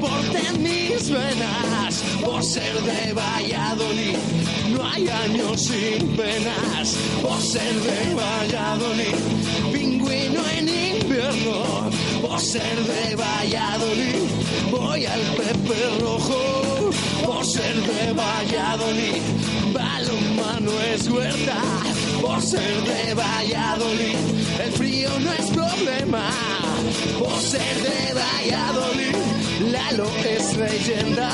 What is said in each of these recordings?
deporte en mis venas. Por ser de Valladolid, no hay años sin penas. Por ser de Valladolid, pingüino en invierno. Por ser de Valladolid, voy al Pepe Rojo. Por ser de Valladolid, balonmano es huerta. Por ser de Valladolid, el frío no es problema. Por ser de Valladolid, Lalo es leyenda.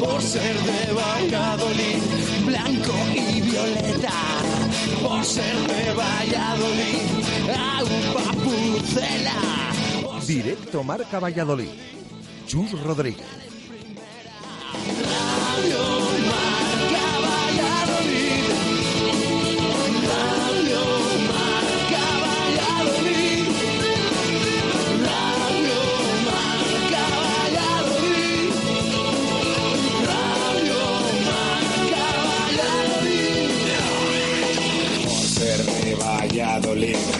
Por ser de Valladolid, blanco y violeta. Por ser de Valladolid, agua pucela. Directo Marca Valladolid. Chus Rodríguez. Radio Valladolid,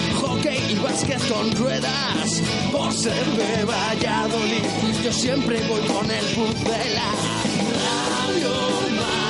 básquet con ruedas. Por ser de Valladolid, yo siempre voy con el pucela. Radio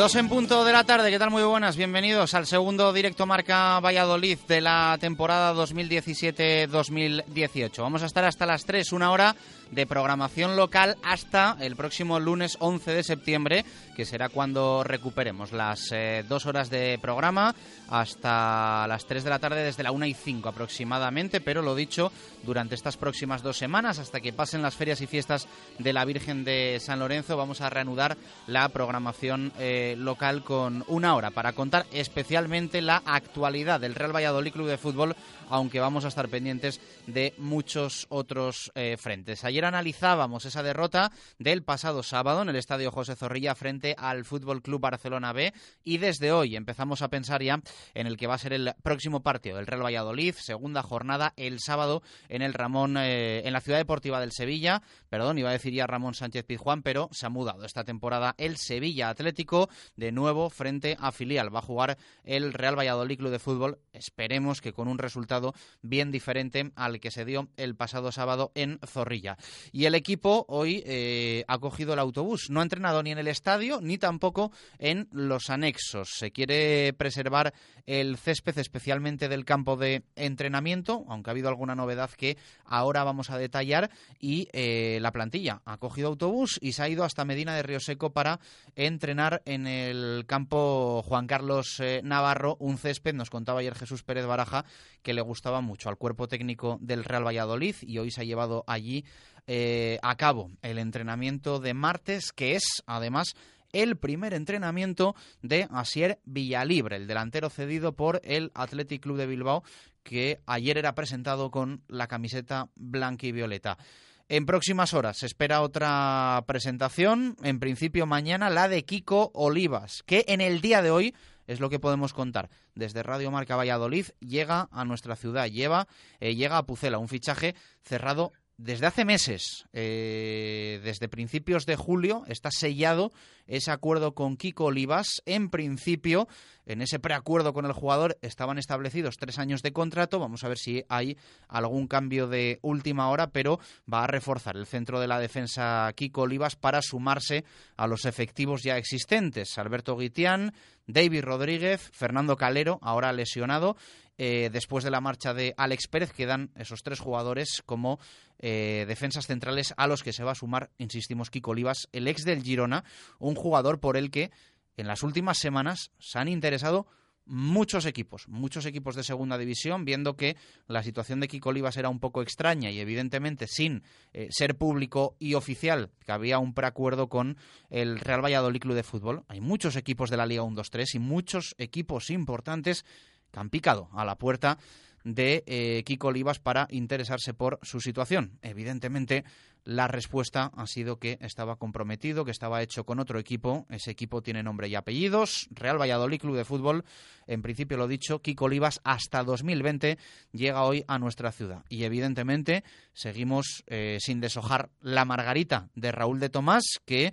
Dos en punto de la tarde, ¿qué tal? Muy buenas, bienvenidos al segundo directo Marca Valladolid de la temporada 2017-2018. Vamos a estar hasta las 3, una hora de programación local hasta el próximo lunes 11 de septiembre, que será cuando recuperemos las eh, dos horas de programa hasta las 3 de la tarde desde la 1 y 5 aproximadamente, pero lo dicho, durante estas próximas dos semanas, hasta que pasen las ferias y fiestas de la Virgen de San Lorenzo, vamos a reanudar la programación eh, local con una hora para contar especialmente la actualidad del Real Valladolid Club de Fútbol, aunque vamos a estar pendientes de muchos otros eh, frentes. Ayer analizábamos esa derrota del pasado sábado en el Estadio José Zorrilla frente al Fútbol Club Barcelona B y desde hoy empezamos a pensar ya en el que va a ser el próximo partido del Real Valladolid, segunda jornada el sábado en el Ramón eh, en la Ciudad Deportiva del Sevilla, perdón, iba a decir ya Ramón Sánchez Pizjuán, pero se ha mudado esta temporada el Sevilla Atlético de nuevo frente a filial. Va a jugar el Real Valladolid Club de Fútbol, esperemos que con un resultado bien diferente al que se dio el pasado sábado en Zorrilla. Y el equipo hoy eh, ha cogido el autobús. No ha entrenado ni en el estadio ni tampoco en los anexos. Se quiere preservar el césped, especialmente del campo de entrenamiento, aunque ha habido alguna novedad que ahora vamos a detallar. Y eh, la plantilla ha cogido autobús y se ha ido hasta Medina de Río Seco para entrenar en el campo Juan Carlos eh, Navarro, un césped, nos contaba ayer Jesús Pérez Baraja, que le gustaba mucho al cuerpo técnico del Real Valladolid y hoy se ha llevado allí eh, a cabo el entrenamiento de martes, que es además el primer entrenamiento de Asier Villalibre, el delantero cedido por el Athletic Club de Bilbao, que ayer era presentado con la camiseta blanca y violeta. En próximas horas se espera otra presentación, en principio mañana la de Kiko Olivas, que en el día de hoy es lo que podemos contar. Desde Radio Marca Valladolid llega a nuestra ciudad, lleva, eh, llega a Pucela, un fichaje cerrado desde hace meses, eh, desde principios de julio, está sellado ese acuerdo con Kiko Olivas. En principio, en ese preacuerdo con el jugador estaban establecidos tres años de contrato. Vamos a ver si hay algún cambio de última hora, pero va a reforzar el centro de la defensa Kiko Olivas para sumarse a los efectivos ya existentes. Alberto Guitián, David Rodríguez, Fernando Calero, ahora lesionado, eh, después de la marcha de Alex Pérez, quedan esos tres jugadores como eh, defensas centrales a los que se va a sumar, insistimos, Kiko Olivas, el ex del Girona, un jugador por el que en las últimas semanas se han interesado muchos equipos, muchos equipos de segunda división, viendo que la situación de Kiko Olivas era un poco extraña y evidentemente sin eh, ser público y oficial, que había un preacuerdo con el Real Valladolid Club de Fútbol. Hay muchos equipos de la Liga 1-2-3 y muchos equipos importantes que han picado a la puerta de eh, Kiko Olivas para interesarse por su situación. Evidentemente, la respuesta ha sido que estaba comprometido, que estaba hecho con otro equipo. Ese equipo tiene nombre y apellidos. Real Valladolid Club de Fútbol. En principio lo dicho, Kiko Olivas hasta 2020 llega hoy a nuestra ciudad. Y evidentemente seguimos eh, sin deshojar la margarita de Raúl de Tomás, que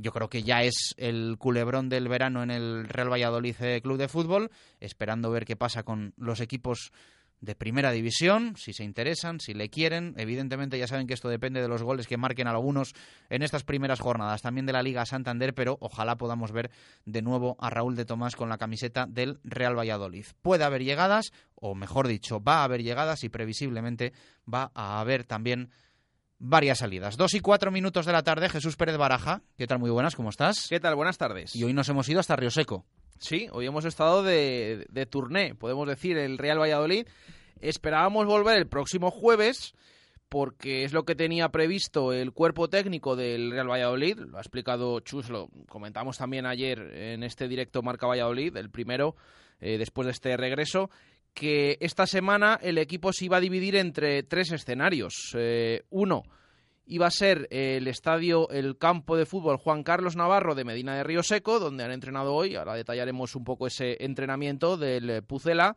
yo creo que ya es el culebrón del verano en el Real Valladolid Club de Fútbol, esperando ver qué pasa con los equipos de primera división, si se interesan, si le quieren. Evidentemente ya saben que esto depende de los goles que marquen algunos en estas primeras jornadas, también de la Liga Santander, pero ojalá podamos ver de nuevo a Raúl de Tomás con la camiseta del Real Valladolid. Puede haber llegadas, o mejor dicho, va a haber llegadas y previsiblemente va a haber también varias salidas. Dos y cuatro minutos de la tarde, Jesús Pérez Baraja. ¿Qué tal? Muy buenas, ¿cómo estás? ¿Qué tal? Buenas tardes. Y hoy nos hemos ido hasta Río Seco. Sí, hoy hemos estado de, de turné, podemos decir, el Real Valladolid. Esperábamos volver el próximo jueves porque es lo que tenía previsto el cuerpo técnico del Real Valladolid, lo ha explicado Chus, lo comentamos también ayer en este directo Marca Valladolid, el primero, eh, después de este regreso, que esta semana el equipo se iba a dividir entre tres escenarios. Eh, uno iba a ser el estadio, el campo de fútbol Juan Carlos Navarro de Medina de Río Seco, donde han entrenado hoy. Ahora detallaremos un poco ese entrenamiento del Pucela.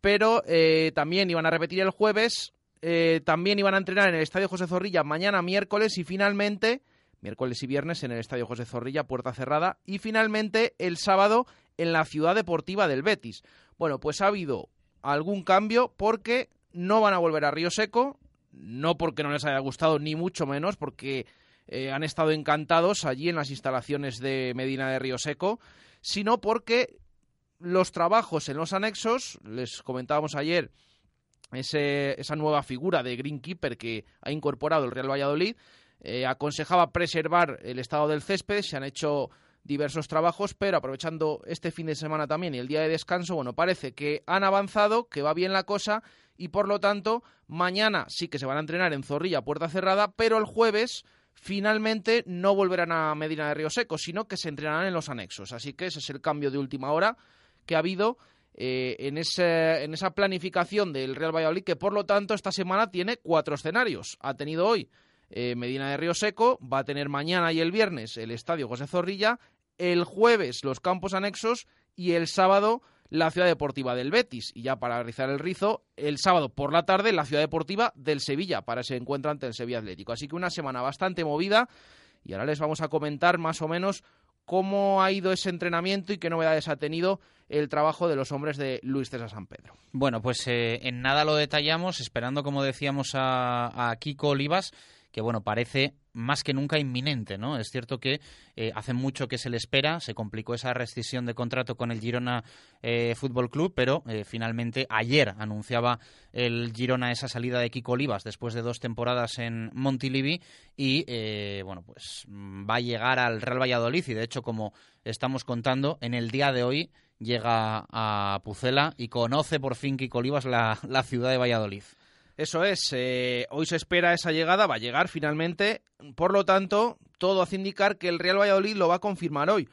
Pero eh, también iban a repetir el jueves, eh, también iban a entrenar en el estadio José Zorrilla mañana miércoles y finalmente, miércoles y viernes en el estadio José Zorrilla, puerta cerrada, y finalmente el sábado en la ciudad deportiva del Betis. Bueno, pues ha habido algún cambio porque no van a volver a Río Seco, no porque no les haya gustado, ni mucho menos, porque eh, han estado encantados allí en las instalaciones de Medina de Río Seco, sino porque los trabajos en los anexos, les comentábamos ayer, ese, esa nueva figura de Greenkeeper que ha incorporado el Real Valladolid, eh, aconsejaba preservar el estado del césped, se han hecho diversos trabajos, pero aprovechando este fin de semana también y el día de descanso, bueno, parece que han avanzado, que va bien la cosa y por lo tanto mañana sí que se van a entrenar en Zorrilla, puerta cerrada, pero el jueves finalmente no volverán a Medina de Río Seco, sino que se entrenarán en los anexos. Así que ese es el cambio de última hora que ha habido eh, en, ese, en esa planificación del Real Valladolid, que por lo tanto esta semana tiene cuatro escenarios. Ha tenido hoy eh, Medina de Río Seco, va a tener mañana y el viernes el Estadio José Zorrilla el jueves los campos anexos y el sábado la ciudad deportiva del Betis. Y ya para realizar el rizo, el sábado por la tarde la ciudad deportiva del Sevilla para ese encuentro ante el Sevilla Atlético. Así que una semana bastante movida y ahora les vamos a comentar más o menos cómo ha ido ese entrenamiento y qué novedades ha tenido el trabajo de los hombres de Luis César San Pedro. Bueno, pues eh, en nada lo detallamos, esperando, como decíamos, a, a Kiko Olivas que bueno, parece más que nunca inminente, ¿no? Es cierto que eh, hace mucho que se le espera, se complicó esa rescisión de contrato con el Girona eh, Fútbol Club, pero eh, finalmente ayer anunciaba el Girona esa salida de Kiko Olivas después de dos temporadas en Montilivi y bueno, pues va a llegar al Real Valladolid y de hecho como estamos contando en el día de hoy llega a Pucela y conoce por fin Kiko Olivas la ciudad de Valladolid. Eso es, eh, hoy se espera esa llegada, va a llegar finalmente, por lo tanto, todo hace indicar que el Real Valladolid lo va a confirmar hoy.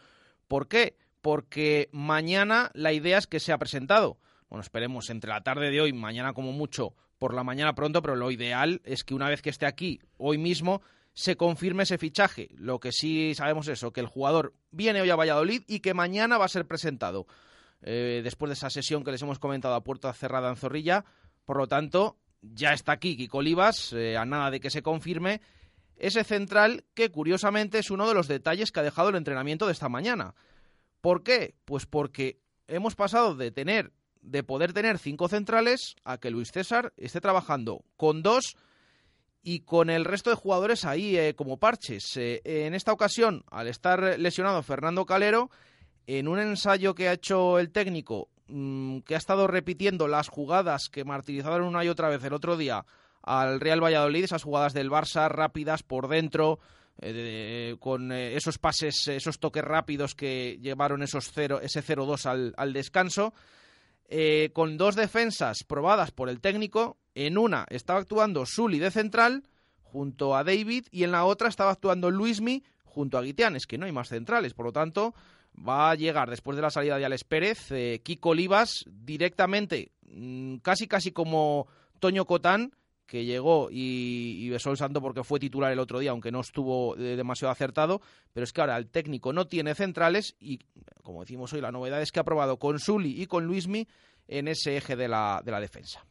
¿Por qué? Porque mañana la idea es que sea presentado. Bueno, esperemos entre la tarde de hoy, mañana como mucho, por la mañana pronto, pero lo ideal es que una vez que esté aquí, hoy mismo, se confirme ese fichaje. Lo que sí sabemos es eso, que el jugador viene hoy a Valladolid y que mañana va a ser presentado. Eh, después de esa sesión que les hemos comentado a puerta cerrada en Zorrilla, por lo tanto, ya está aquí Kiko Olivas, eh, a nada de que se confirme, ese central que curiosamente es uno de los detalles que ha dejado el entrenamiento de esta mañana. ¿Por qué? Pues porque hemos pasado de tener de poder tener cinco centrales a que Luis César esté trabajando con dos y con el resto de jugadores ahí eh, como parches. Eh, en esta ocasión, al estar lesionado Fernando Calero, en un ensayo que ha hecho el técnico, mm, que ha estado repitiendo las jugadas que martirizaron una y otra vez el otro día al Real Valladolid, esas jugadas del Barça rápidas por dentro, eh, con esos pases, esos toques rápidos que llevaron esos cero, ese 0-2 al, descanso, con dos defensas probadas por el técnico, en una estaba actuando Sully de central junto a David y en la otra estaba actuando Luismi junto a Guitián. Es que no hay más centrales, por lo tanto va a llegar después de la salida de Alex Pérez, eh, Kiko Olivas directamente, mmm, casi casi como Toño Cotán, que llegó y, besó el santo porque fue titular el otro día, aunque no estuvo eh, demasiado acertado, pero es que ahora el técnico no tiene centrales y, como decimos hoy, la novedad es que ha probado con Sully y con Luismi en ese eje de la, de la defensa.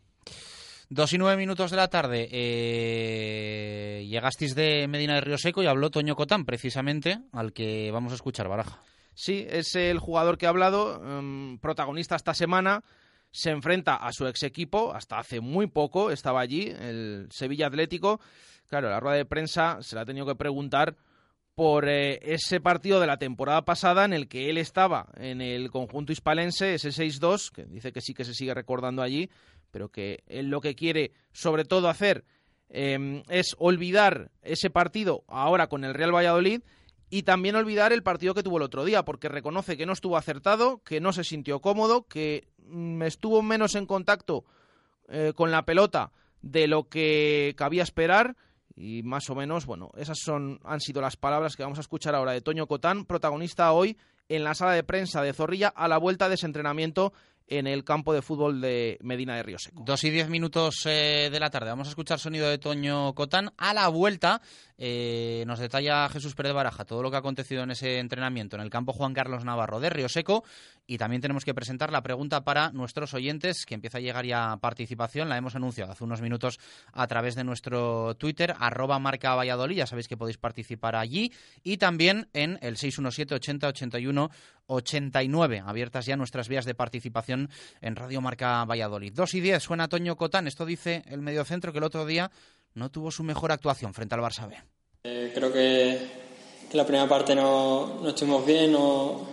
Dos y nueve minutos de la tarde. Eh, llegasteis de Medina de Río Seco y habló Toño Cotán, precisamente, al que vamos a escuchar, Baraja. Sí, es el jugador que ha hablado, um, protagonista esta semana. Se enfrenta a su ex equipo, hasta hace muy poco estaba allí, el Sevilla Atlético. Claro, la rueda de prensa se la ha tenido que preguntar por eh, ese partido de la temporada pasada en el que él estaba en el conjunto hispalense, ese 6-2, que dice que sí que se sigue recordando allí, pero que él lo que quiere sobre todo hacer eh, es olvidar ese partido ahora con el Real Valladolid y también olvidar el partido que tuvo el otro día, porque reconoce que no estuvo acertado, que no se sintió cómodo, que mm, estuvo menos en contacto eh, con la pelota de lo que cabía esperar y más o menos, bueno, esas son han sido las palabras que vamos a escuchar ahora de Toño Cotán, protagonista hoy en la sala de prensa de Zorrilla a la vuelta de ese entrenamiento en el campo de fútbol de Medina de Río Seco. Dos y diez minutos eh, de la tarde. Vamos a escuchar sonido de Toño Cotán. A la vuelta eh, nos detalla Jesús Pérez Baraja todo lo que ha acontecido en ese entrenamiento en el campo Juan Carlos Navarro de Río Seco. Y también tenemos que presentar la pregunta para nuestros oyentes, que empieza a llegar ya participación. La hemos anunciado hace unos minutos a través de nuestro Twitter, arroba marca Valladolid. Ya sabéis que podéis participar allí. Y también en el 617 80 81 89. Abiertas ya nuestras vías de participación en Radio Marca Valladolid. Dos y diez, suena Toño Cotán. Esto dice el mediocentro que el otro día no tuvo su mejor actuación frente al Barça B. Eh, creo que, que, la primera parte no, no estuvimos bien, no,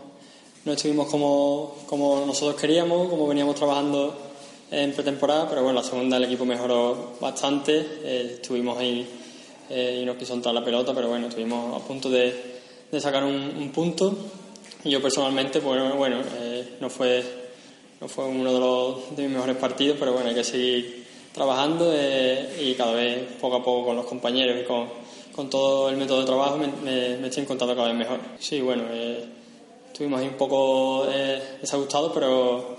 no estuvimos como, como, nosotros queríamos, como veníamos trabajando en pretemporada, pero bueno, la segunda el equipo mejoró bastante, eh, estuvimos ahí eh, y nos quiso entrar la pelota, pero bueno, estuvimos a punto de, de sacar un, un, punto. Y yo personalmente, pues bueno, eh, no fue no fue uno de, los, de mis mejores partidos, pero bueno, hay que seguir trabajando eh, y cada vez poco a poco con los compañeros y con, con todo el método de trabajo me, me, me, estoy encontrando cada vez mejor. Sí, bueno, eh, estuvimos ahí un poco eh, desajustados, pero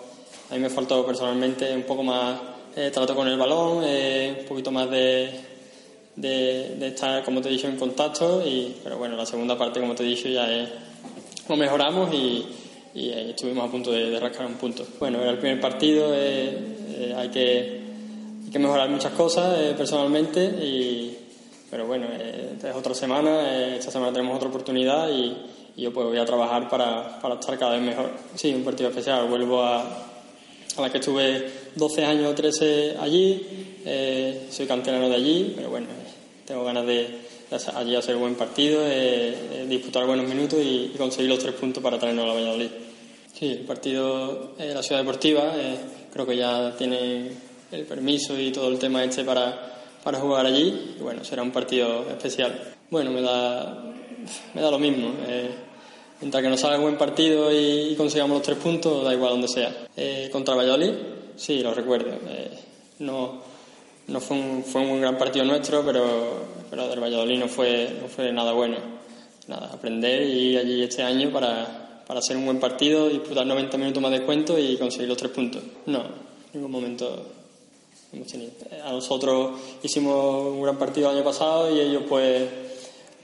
a mí me faltó personalmente un poco más eh, trato con el balón, eh, un poquito más de, de, de, estar, como te he dicho, en contacto, y, pero bueno, la segunda parte, como te he dicho, ya es, lo mejoramos y y eh, estuvimos a punto de, de, rascar un punto. Bueno, era el primer partido, eh, eh, hay, que, hay, que, mejorar muchas cosas eh, personalmente, y, pero bueno, es otra semana, esta semana tenemos otra oportunidad y, y, yo pues voy a trabajar para, para estar cada vez mejor. Sí, un partido especial, vuelvo a, a la que estuve 12 años o 13 allí, soy canterano de allí, pero bueno, tengo ganas de allí hacer buen partido, eh, eh, disputar buenos minutos y, conseguir los tres puntos para traernos a la Valladolid. Sí, el partido de la Ciudad Deportiva, eh, creo que ya tiene el permiso y todo el tema este para, para jugar allí. Bueno, será un partido especial. Bueno, me da, me da lo mismo. Eh, mientras que nos salga buen partido y, y, consigamos los tres puntos, da igual donde sea. contra Valladolid, sí, lo recuerdo. no no fue un, fue un gran partido nuestro, pero, pero del Valladolid no fue, no fue nada bueno. Nada, aprender y ir allí este año para, para hacer un buen partido, disputar 90 minutos más de cuento y conseguir los tres puntos. No, en ningún momento hemos tenido. A nosotros hicimos un gran partido el año pasado y ellos pues,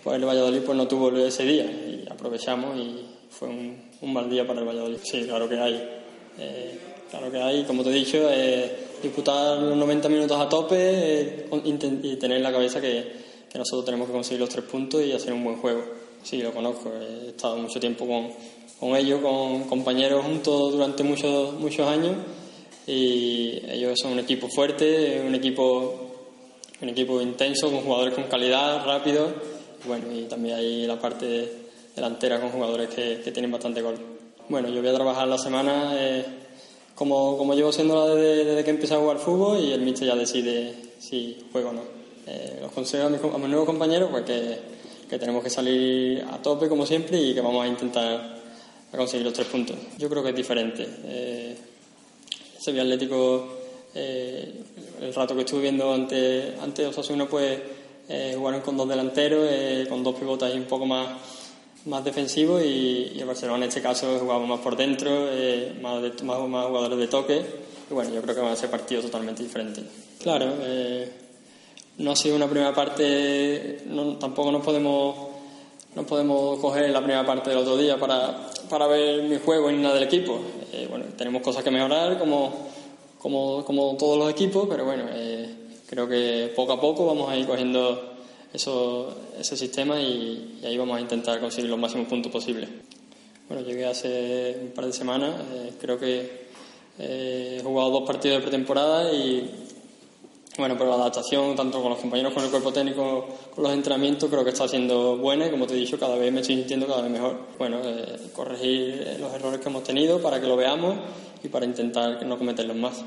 pues el Valladolid pues no tuvo ese día y aprovechamos y fue un, mal día para el Valladolid. Sí, claro que hay. Eh, claro que hay, como te he dicho, eh, disputar los 90 minutos a tope eh, y tener en la cabeza que, nosotros tenemos que conseguir los tres puntos y hacer un buen juego. Sí, lo conozco, he estado mucho tiempo con, con ellos, con compañeros juntos durante muchos, muchos años y ellos son un equipo fuerte, un equipo, un equipo intenso, con jugadores con calidad, rápidos y, bueno, y también hay la parte delantera con jugadores que, que tienen bastante gol. Bueno, yo voy a trabajar la semana eh, como, como llevo siendo desde, desde, que empecé a jugar fútbol y el míster ya decide si juego o no. Eh, los consejo a mis, a mis, nuevos compañeros pues que, tenemos que salir a tope como siempre y que vamos a intentar conseguir los tres puntos. Yo creo que es diferente. Eh, Sevilla Atlético, eh, el rato que estuve viendo ante, ante Osasuna, pues eh, jugaron con dos delanteros, eh, con dos pivotas y un poco más, más defensivos y, y, el Barcelona en este caso jugaba más por dentro, eh, más, más, más, jugadores de toque y bueno, yo creo que van a ser partidos totalmente diferentes. Claro, eh, no ha sido una primera parte, no, tampoco nos podemos no podemos coger la primera parte del otro día para, para ver mi juego ni nada del equipo. Eh, bueno, tenemos cosas que mejorar como, como, como todos los equipos, pero bueno, eh, creo que poco a poco vamos a ir cogiendo eso, ese sistema y, ahí vamos a intentar conseguir los máximos puntos posibles. Bueno, llegué hace un par de semanas, eh, creo que he jugado dos partidos de pretemporada y bueno, pero la adaptación, tanto con los compañeros, con el cuerpo técnico, con los entrenamientos, creo que está siendo buena y, como te he dicho, cada vez me estoy sintiendo cada vez mejor. Bueno, eh, corregir los errores que hemos tenido para que lo veamos y para intentar no cometerlos más.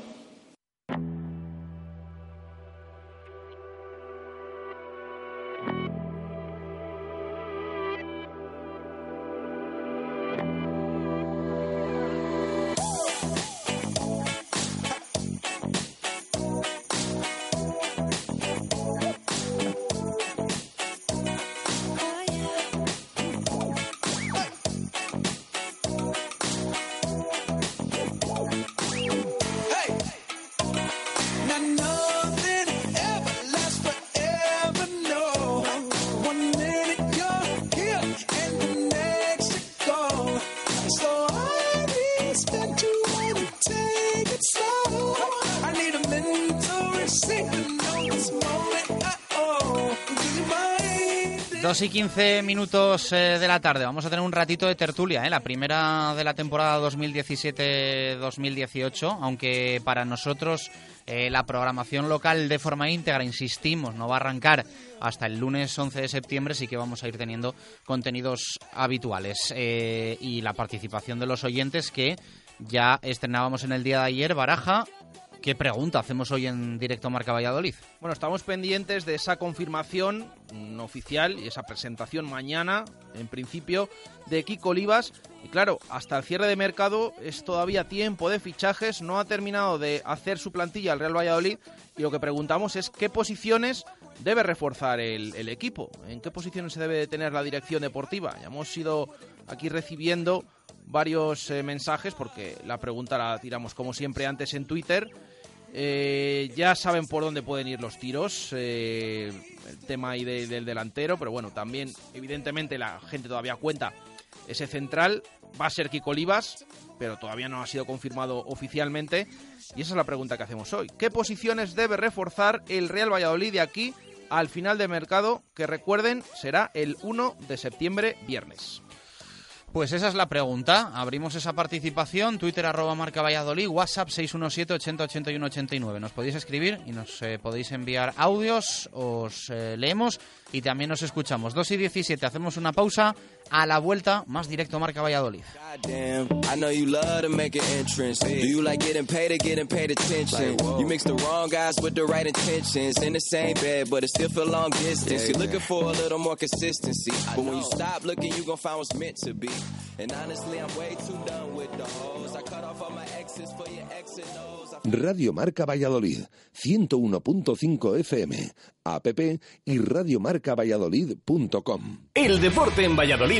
15 minutos eh, de la tarde. Vamos a tener un ratito de tertulia, ¿eh? la primera de la temporada 2017-2018, aunque para nosotros eh, la programación local de forma íntegra, insistimos, no va a arrancar hasta el lunes 11 de septiembre, sí que vamos a ir teniendo contenidos habituales. Y la participación de los oyentes que ya estrenábamos en el día de ayer, Baraja, ¿Qué pregunta hacemos hoy en directo Marca Valladolid? Bueno, estamos pendientes de esa confirmación oficial y esa presentación mañana, en principio, de Kiko Olivas. Y claro, hasta el cierre de mercado es todavía tiempo de fichajes, no ha terminado de hacer su plantilla el Real Valladolid y lo que preguntamos es qué posiciones debe reforzar el, el equipo, en qué posiciones se debe tener la dirección deportiva. Ya hemos ido aquí recibiendo varios eh, mensajes porque la pregunta la tiramos como siempre antes en Twitter eh, ya saben por dónde pueden ir los tiros, eh, el tema ahí del delantero, pero bueno, también evidentemente la gente todavía cuenta ese central, va a ser Kiko Olivas, pero todavía no ha sido confirmado oficialmente, y esa es la pregunta que hacemos hoy. ¿Qué posiciones debe reforzar el Real Valladolid de aquí al final de mercado, que recuerden será el 1 de septiembre, viernes? Pues esa es la pregunta. Abrimos esa participación. Twitter arroba marca Valladolid, WhatsApp 617 80 81 89. Nos podéis escribir y nos eh, podéis enviar audios, os eh, leemos y también nos escuchamos. 2 y 17, hacemos una pausa. A la vuelta, más directo Marca Valladolid. I know you love to make an entrance. Do you like getting paid or getting paid attention? You mix the wrong guys with the right intentions. In the same bed, but it still feel long distance. You're looking for a little more consistency. But when you stop looking, you gonna find what's meant to be. And honestly, I'm way too done with the hoes. I cut off all my exes for your ex and Radio Marca Valladolid, 101.5 FM, app y radiomarcavalladolid.com. El deporte en Valladolid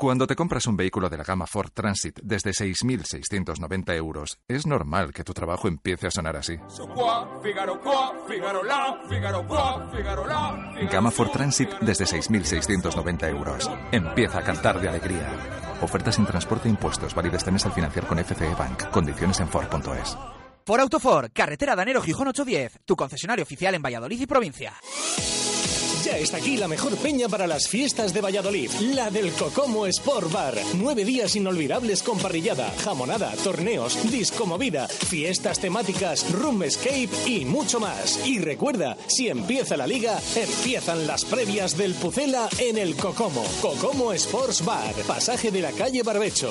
Cuando te compras un vehículo de la gama Ford Transit desde 6.690 euros, es normal que tu trabajo empiece a sonar así. Gama Ford Transit desde 6.690 euros. Empieza a cantar de alegría. Ofertas sin transporte e impuestos. Válidas mes al financiar con FCE Bank. Condiciones en Ford.es. Por Autofor, carretera Danero Gijón 810, tu concesionario oficial en Valladolid y provincia. Está aquí la mejor peña para las fiestas de Valladolid, la del Cocomo Sport Bar. Nueve días inolvidables con parrillada, jamonada, torneos, disco movida, fiestas temáticas, room escape y mucho más. Y recuerda, si empieza la liga, empiezan las previas del Pucela en el Cocomo. Cocomo Sports Bar, pasaje de la calle Barbecho.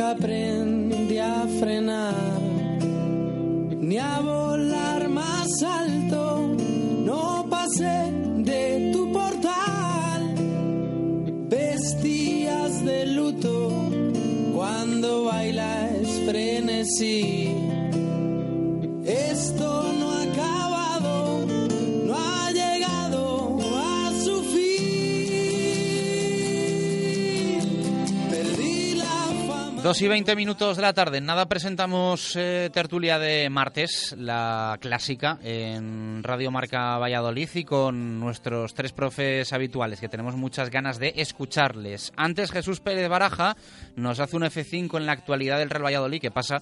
nunca aprendí a frenar, ni a volar más alto, no pasé de tu portal. Vestías de luto cuando bailas frenesí. 2 y 20 minutos de la tarde. Nada presentamos eh, tertulia de martes, la clásica, en Radio Marca Valladolid y con nuestros tres profes habituales que tenemos muchas ganas de escucharles. Antes Jesús Pérez Baraja nos hace un F5 en la actualidad del Real Valladolid que pasa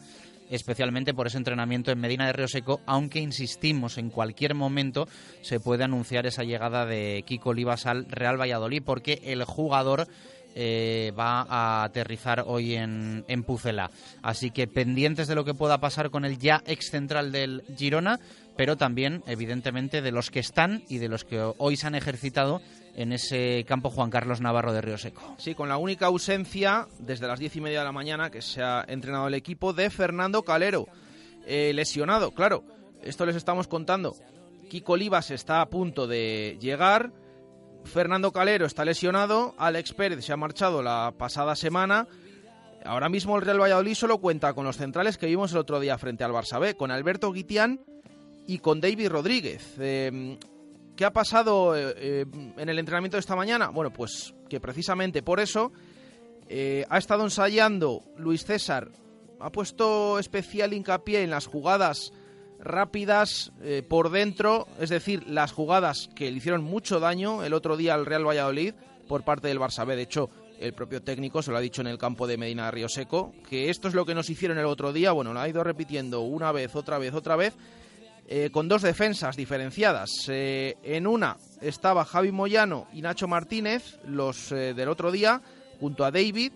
especialmente por ese entrenamiento en Medina de Río Seco, aunque insistimos, en cualquier momento se puede anunciar esa llegada de Kiko Olivas al Real Valladolid porque el jugador eh, va a aterrizar hoy en, en Pucela. Así que pendientes de lo que pueda pasar con el ya ex central del Girona, pero también, evidentemente, de los que están y de los que hoy se han ejercitado en ese campo Juan Carlos Navarro de Río Seco. Sí, con la única ausencia desde las diez y media de la mañana que se ha entrenado el equipo de Fernando Calero, eh, lesionado. Claro, esto les estamos contando. Kiko Olivas está a punto de llegar. Fernando Calero está lesionado. Alex Pérez se ha marchado la pasada semana. Ahora mismo el Real Valladolid solo cuenta con los centrales que vimos el otro día frente al Barça B, con Alberto Guitián y con David Rodríguez. Eh, ¿Qué ha pasado eh, eh, en el entrenamiento de esta mañana? Bueno, pues que precisamente por eso eh, ha estado ensayando Luis César. Ha puesto especial hincapié en las jugadas rápidas eh, por dentro, es decir, las jugadas que le hicieron mucho daño el otro día al Real Valladolid por parte del Barça. De hecho, el propio técnico se lo ha dicho en el campo de Medina Río Seco, que esto es lo que nos hicieron el otro día. Bueno, lo ha ido repitiendo una vez, otra vez, otra vez. Eh, con dos defensas diferenciadas. Eh, en una estaba Javi Moyano y Nacho Martínez, los eh, del otro día, junto a David,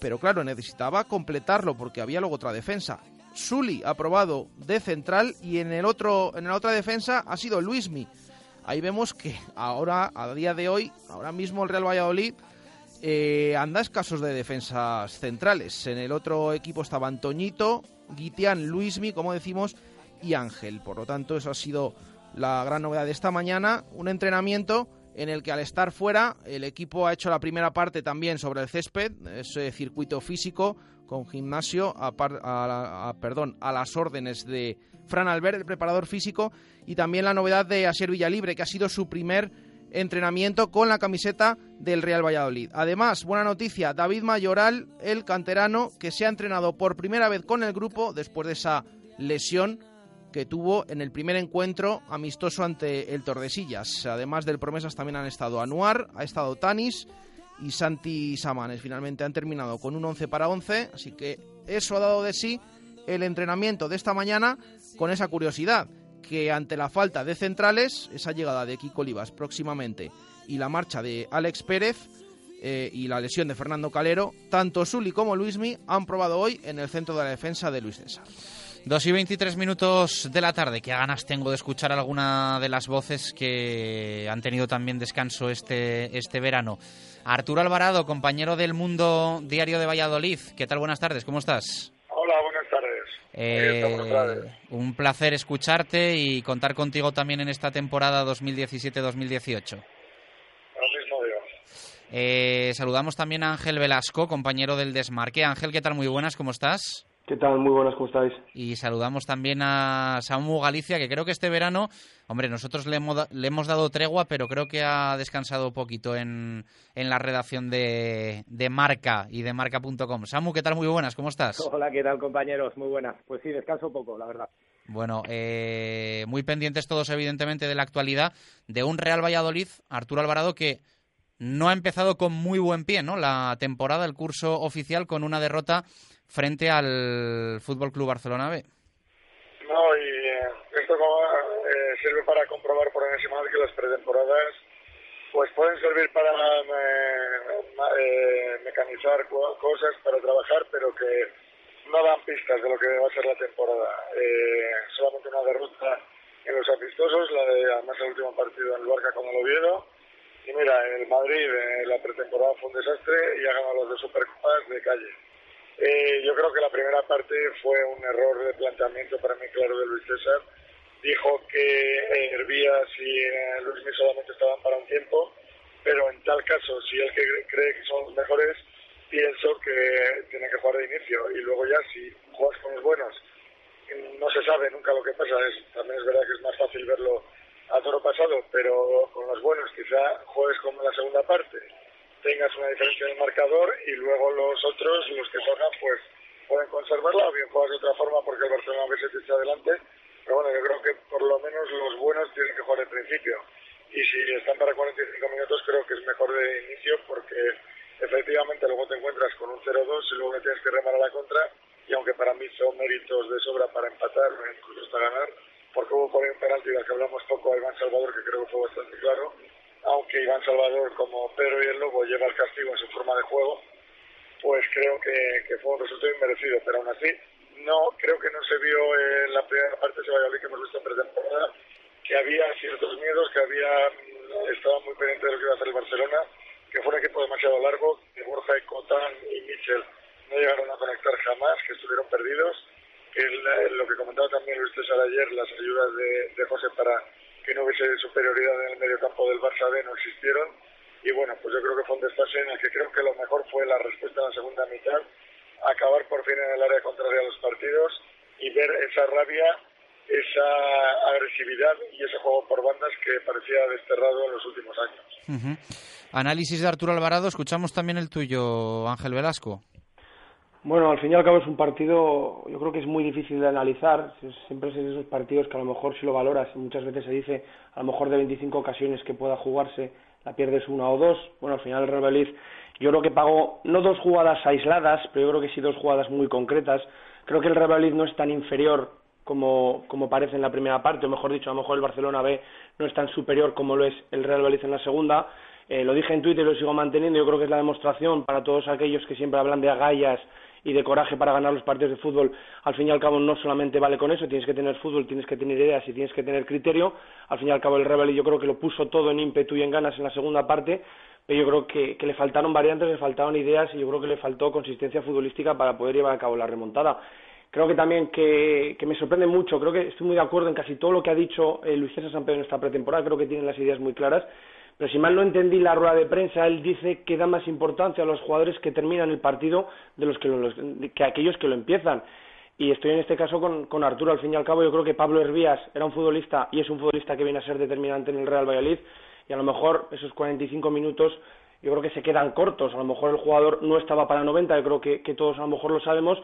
pero claro, necesitaba completarlo porque había luego otra defensa. Sully ha probado de central y en el otro en la otra defensa ha sido Luismi. Ahí vemos que ahora, a día de hoy, ahora mismo el Real Valladolid eh, anda escasos de defensas centrales. En el otro equipo estaban Toñito, Guitián, Luismi, como decimos, y Ángel. Por lo tanto, eso ha sido la gran novedad de esta mañana. Un entrenamiento en el que al estar fuera el equipo ha hecho la primera parte también sobre el césped, ese circuito físico con gimnasio a, par- a a- perdón, a las órdenes de Fran Albert, el preparador físico, y también la novedad de Asier Villalibre, que ha sido su primer entrenamiento con la camiseta del Real Valladolid. Además, buena noticia, David Mayoral, el canterano, que se ha entrenado por primera vez con el grupo después de esa lesión que tuvo en el primer encuentro amistoso ante el Tordesillas. Además del Promesas también han estado Anuar, ha estado Tanis y Santi Samanes. Finalmente han terminado con un 11 para 11, así que eso ha dado de sí el entrenamiento de esta mañana con esa curiosidad que ante la falta de centrales, esa llegada de Kiko Olivas próximamente y la marcha de Alex Pérez eh, y la lesión de Fernando Calero, tanto Suli como Luismi han probado hoy en el centro de la defensa de Luis César. Dos y 23 minutos de la tarde. Qué ganas tengo de escuchar alguna de las voces que han tenido también descanso este, este verano. Arturo Alvarado, compañero del Mundo Diario de Valladolid. ¿Qué tal? Buenas tardes, ¿cómo estás? Hola, buenas tardes. Eh, un placer escucharte y contar contigo también en esta temporada 2017-2018. Lo mismo digo. Eh, saludamos también a Ángel Velasco, compañero del Desmarque. Ángel, ¿qué tal? Muy buenas, ¿cómo estás? ¿Qué tal? Muy buenas, ¿cómo estáis? Y saludamos también a Samu Galicia, que creo que este verano, hombre, nosotros le hemos, le hemos dado tregua, pero creo que ha descansado un poquito en, en la redacción de, de Marca y de Marca.com. Samu, ¿qué tal? Muy buenas, ¿cómo estás? Hola, ¿qué tal, compañeros? Muy buenas. Pues sí, descanso poco, la verdad. Bueno, eh, muy pendientes todos, evidentemente, de la actualidad de un Real Valladolid, Arturo Alvarado, que no ha empezado con muy buen pie, ¿no? La temporada, el curso oficial, con una derrota frente al Fútbol Club Barcelona B. No, y eh, esto como, eh, sirve para comprobar por enésima vez que las pretemporadas pues pueden servir para eh, mecanizar cosas, para trabajar, pero que no dan pistas de lo que va a ser la temporada. solamente una derrota en los amistosos, la de además el último partido en el Barca con el Oviedo. Y mira, el Madrid la pretemporada fue un desastre y ha ganado los dos Supercopas de calle. Eh, yo creo que la primera parte fue un error de planteamiento para mí claro de Luis César. Dijo que eh, Hervías y eh, Luis Mí solamente estaban para un tiempo, pero en tal caso, si él cree que son los mejores, pienso que tiene que jugar de inicio. Y luego ya, si juegas con los buenos, no se sabe nunca lo que pasa. Es, también es verdad que es más fácil verlo a toro pasado, pero con los buenos quizá juegues como la segunda parte tengas una diferencia en el marcador y luego los otros, los que tocan, pues pueden conservarla o bien juegas de otra forma porque el Barcelona a veces te echa adelante. Pero bueno, yo creo que por lo menos los buenos tienen que jugar al principio. Y si están para 45 minutos, creo que es mejor de inicio porque efectivamente luego te encuentras con un 0-2 y luego tienes que remar a la contra. Y aunque para mí son méritos de sobra para empatar incluso hasta ganar, porque hubo por ahí un penalti del que hablamos poco a Iván Salvador, que creo que fue bastante claro, aunque Iván Salvador, como Pedro y el Lobo, lleva el castigo en su forma de juego, pues creo que, fue un resultado inmerecido. Pero aún así, no creo que no se vio en la primera parte de Valladolid que hemos visto en pretemporada, que había ciertos miedos, que había mm, estaba muy pendiente de lo que iba a hacer el Barcelona, que fue un equipo demasiado largo, que Borja y Cotán y Mitchell no llegaron a conectar jamás, que estuvieron perdidos. Que lo que comentaba también Luis César ayer, las ayudas de, de José para que no hubiese superioridad en el medio campo del Barça B no existieron. Y bueno, pues yo creo que fue un desfase en el que creo que lo mejor fue la respuesta en la segunda mitad, acabar por fin en el área contraria a los partidos y ver esa rabia, esa agresividad y ese juego por bandas que parecía desterrado en los últimos años. Análisis de Arturo Alvarado, escuchamos también el tuyo, Ángel Velasco. Bueno, al fin y al cabo es un partido, yo creo que es muy difícil de analizar. Siempre es esos partidos que a lo mejor si lo valoras, muchas veces se dice, a lo mejor de 25 ocasiones que pueda jugarse, la pierdes una o dos. Bueno, al final el Real yo creo que pagó no dos jugadas aisladas, pero yo creo que sí dos jugadas muy concretas. Creo que el Real no es tan inferior como, como parece en la primera parte, o mejor dicho, a lo mejor el Barcelona B no es tan superior como lo es el Real Valladolid en la segunda. Eh, lo dije en Twitter y lo sigo manteniendo, yo creo que es la demostración para todos aquellos que siempre hablan de agallas y de coraje para ganar los partidos de fútbol, al fin y al cabo no solamente vale con eso, tienes que tener fútbol, tienes que tener ideas y tienes que tener criterio. Al fin y al cabo el Rebel yo creo que lo puso todo en ímpetu y en ganas en la segunda parte, pero yo creo que, le faltaron variantes, le faltaron ideas y yo creo que le faltó consistencia futbolística para poder llevar a cabo la remontada. Creo que también que, me sorprende mucho, creo que estoy muy de acuerdo en casi todo lo que ha dicho eh, Luis César San Pedro en esta pretemporada, creo que tiene las ideas muy claras pero si mal no entendí la rueda de prensa, él dice que da más importancia a los jugadores que terminan el partido de los que, que aquellos que lo empiezan. Y estoy en este caso con, con, Arturo. Al fin y al cabo, yo creo que Pablo Hervías era un futbolista y es un futbolista que viene a ser determinante en el Real Valladolid. Y a lo mejor esos 45 minutos yo creo que se quedan cortos. A lo mejor el jugador no estaba para 90, yo creo que, que todos a lo mejor lo sabemos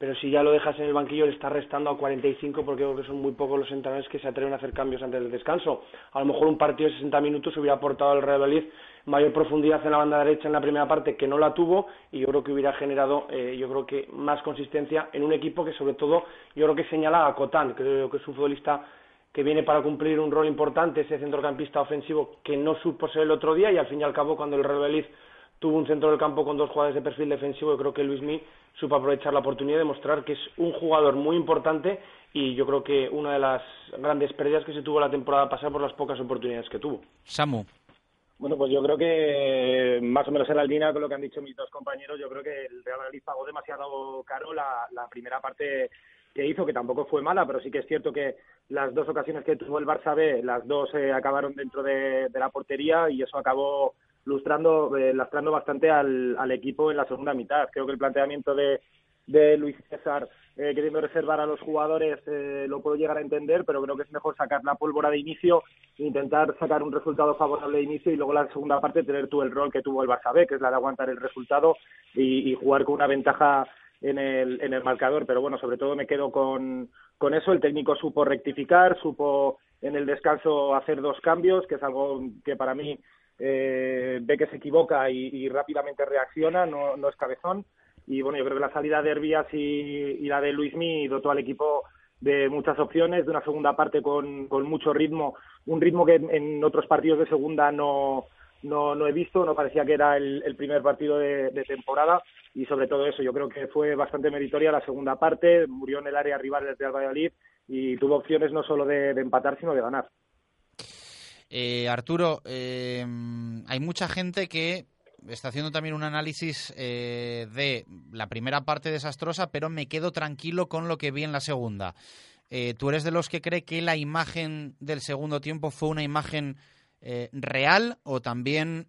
pero si ya lo dejas en el banquillo le estás restando a 45 porque creo que son muy pocos los entrenadores que se atreven a hacer cambios antes del descanso. A lo mejor un partido de 60 minutos hubiera aportado al Real Madrid mayor profundidad en la banda derecha en la primera parte que no la tuvo y yo creo que hubiera generado eh, yo creo que más consistencia en un equipo que sobre todo yo creo que señala a Cotán, creo que es un futbolista que viene para cumplir un rol importante, ese centrocampista ofensivo que no supo ser el otro día y al fin y al cabo cuando el Real Madrid tuvo un centro del campo con dos jugadores de perfil defensivo, yo creo que Luismi supo aprovechar la oportunidad de mostrar que es un jugador muy importante y yo creo que una de las grandes pérdidas que se tuvo la temporada pasada por las pocas oportunidades que tuvo. Samu. Bueno, pues yo creo que más o menos en la línea con lo que han dicho mis dos compañeros, yo creo que el Real Madrid pagó demasiado caro la, primera parte que hizo, que tampoco fue mala, pero sí que es cierto que las dos ocasiones que tuvo el Barça B, las dos eh, acabaron dentro de, de, la portería y eso acabó lustrando, eh, lastrando bastante al, al, equipo en la segunda mitad. Creo que el planteamiento de, de Luis César eh, queriendo reservar a los jugadores eh, lo puedo llegar a entender, pero creo que es mejor sacar la pólvora de inicio, intentar sacar un resultado favorable de inicio y luego la segunda parte tener tú el rol que tuvo el Barça B, que es la de aguantar el resultado y, y jugar con una ventaja en el, en el marcador. Pero bueno, sobre todo me quedo con, con eso. El técnico supo rectificar, supo en el descanso hacer dos cambios, que es algo que para mí eh, ve que se equivoca y, rápidamente reacciona, no, no, es cabezón. Y bueno, yo creo que la salida de Herbias y, la de Luismi dotó al equipo de muchas opciones, de una segunda parte con, con mucho ritmo, un ritmo que en, otros partidos de segunda no, no, no he visto, no parecía que era el, primer partido de, temporada y sobre todo eso, yo creo que fue bastante meritoria la segunda parte, murió en el área rival del Real Valladolid y tuvo opciones no solo de empatar, sino de ganar. Eh, Arturo, eh, hay mucha gente que está haciendo también un análisis eh, de la primera parte desastrosa, pero me quedo tranquilo con lo que vi en la segunda. ¿Tú eres de los que cree que la imagen del segundo tiempo fue una imagen real o también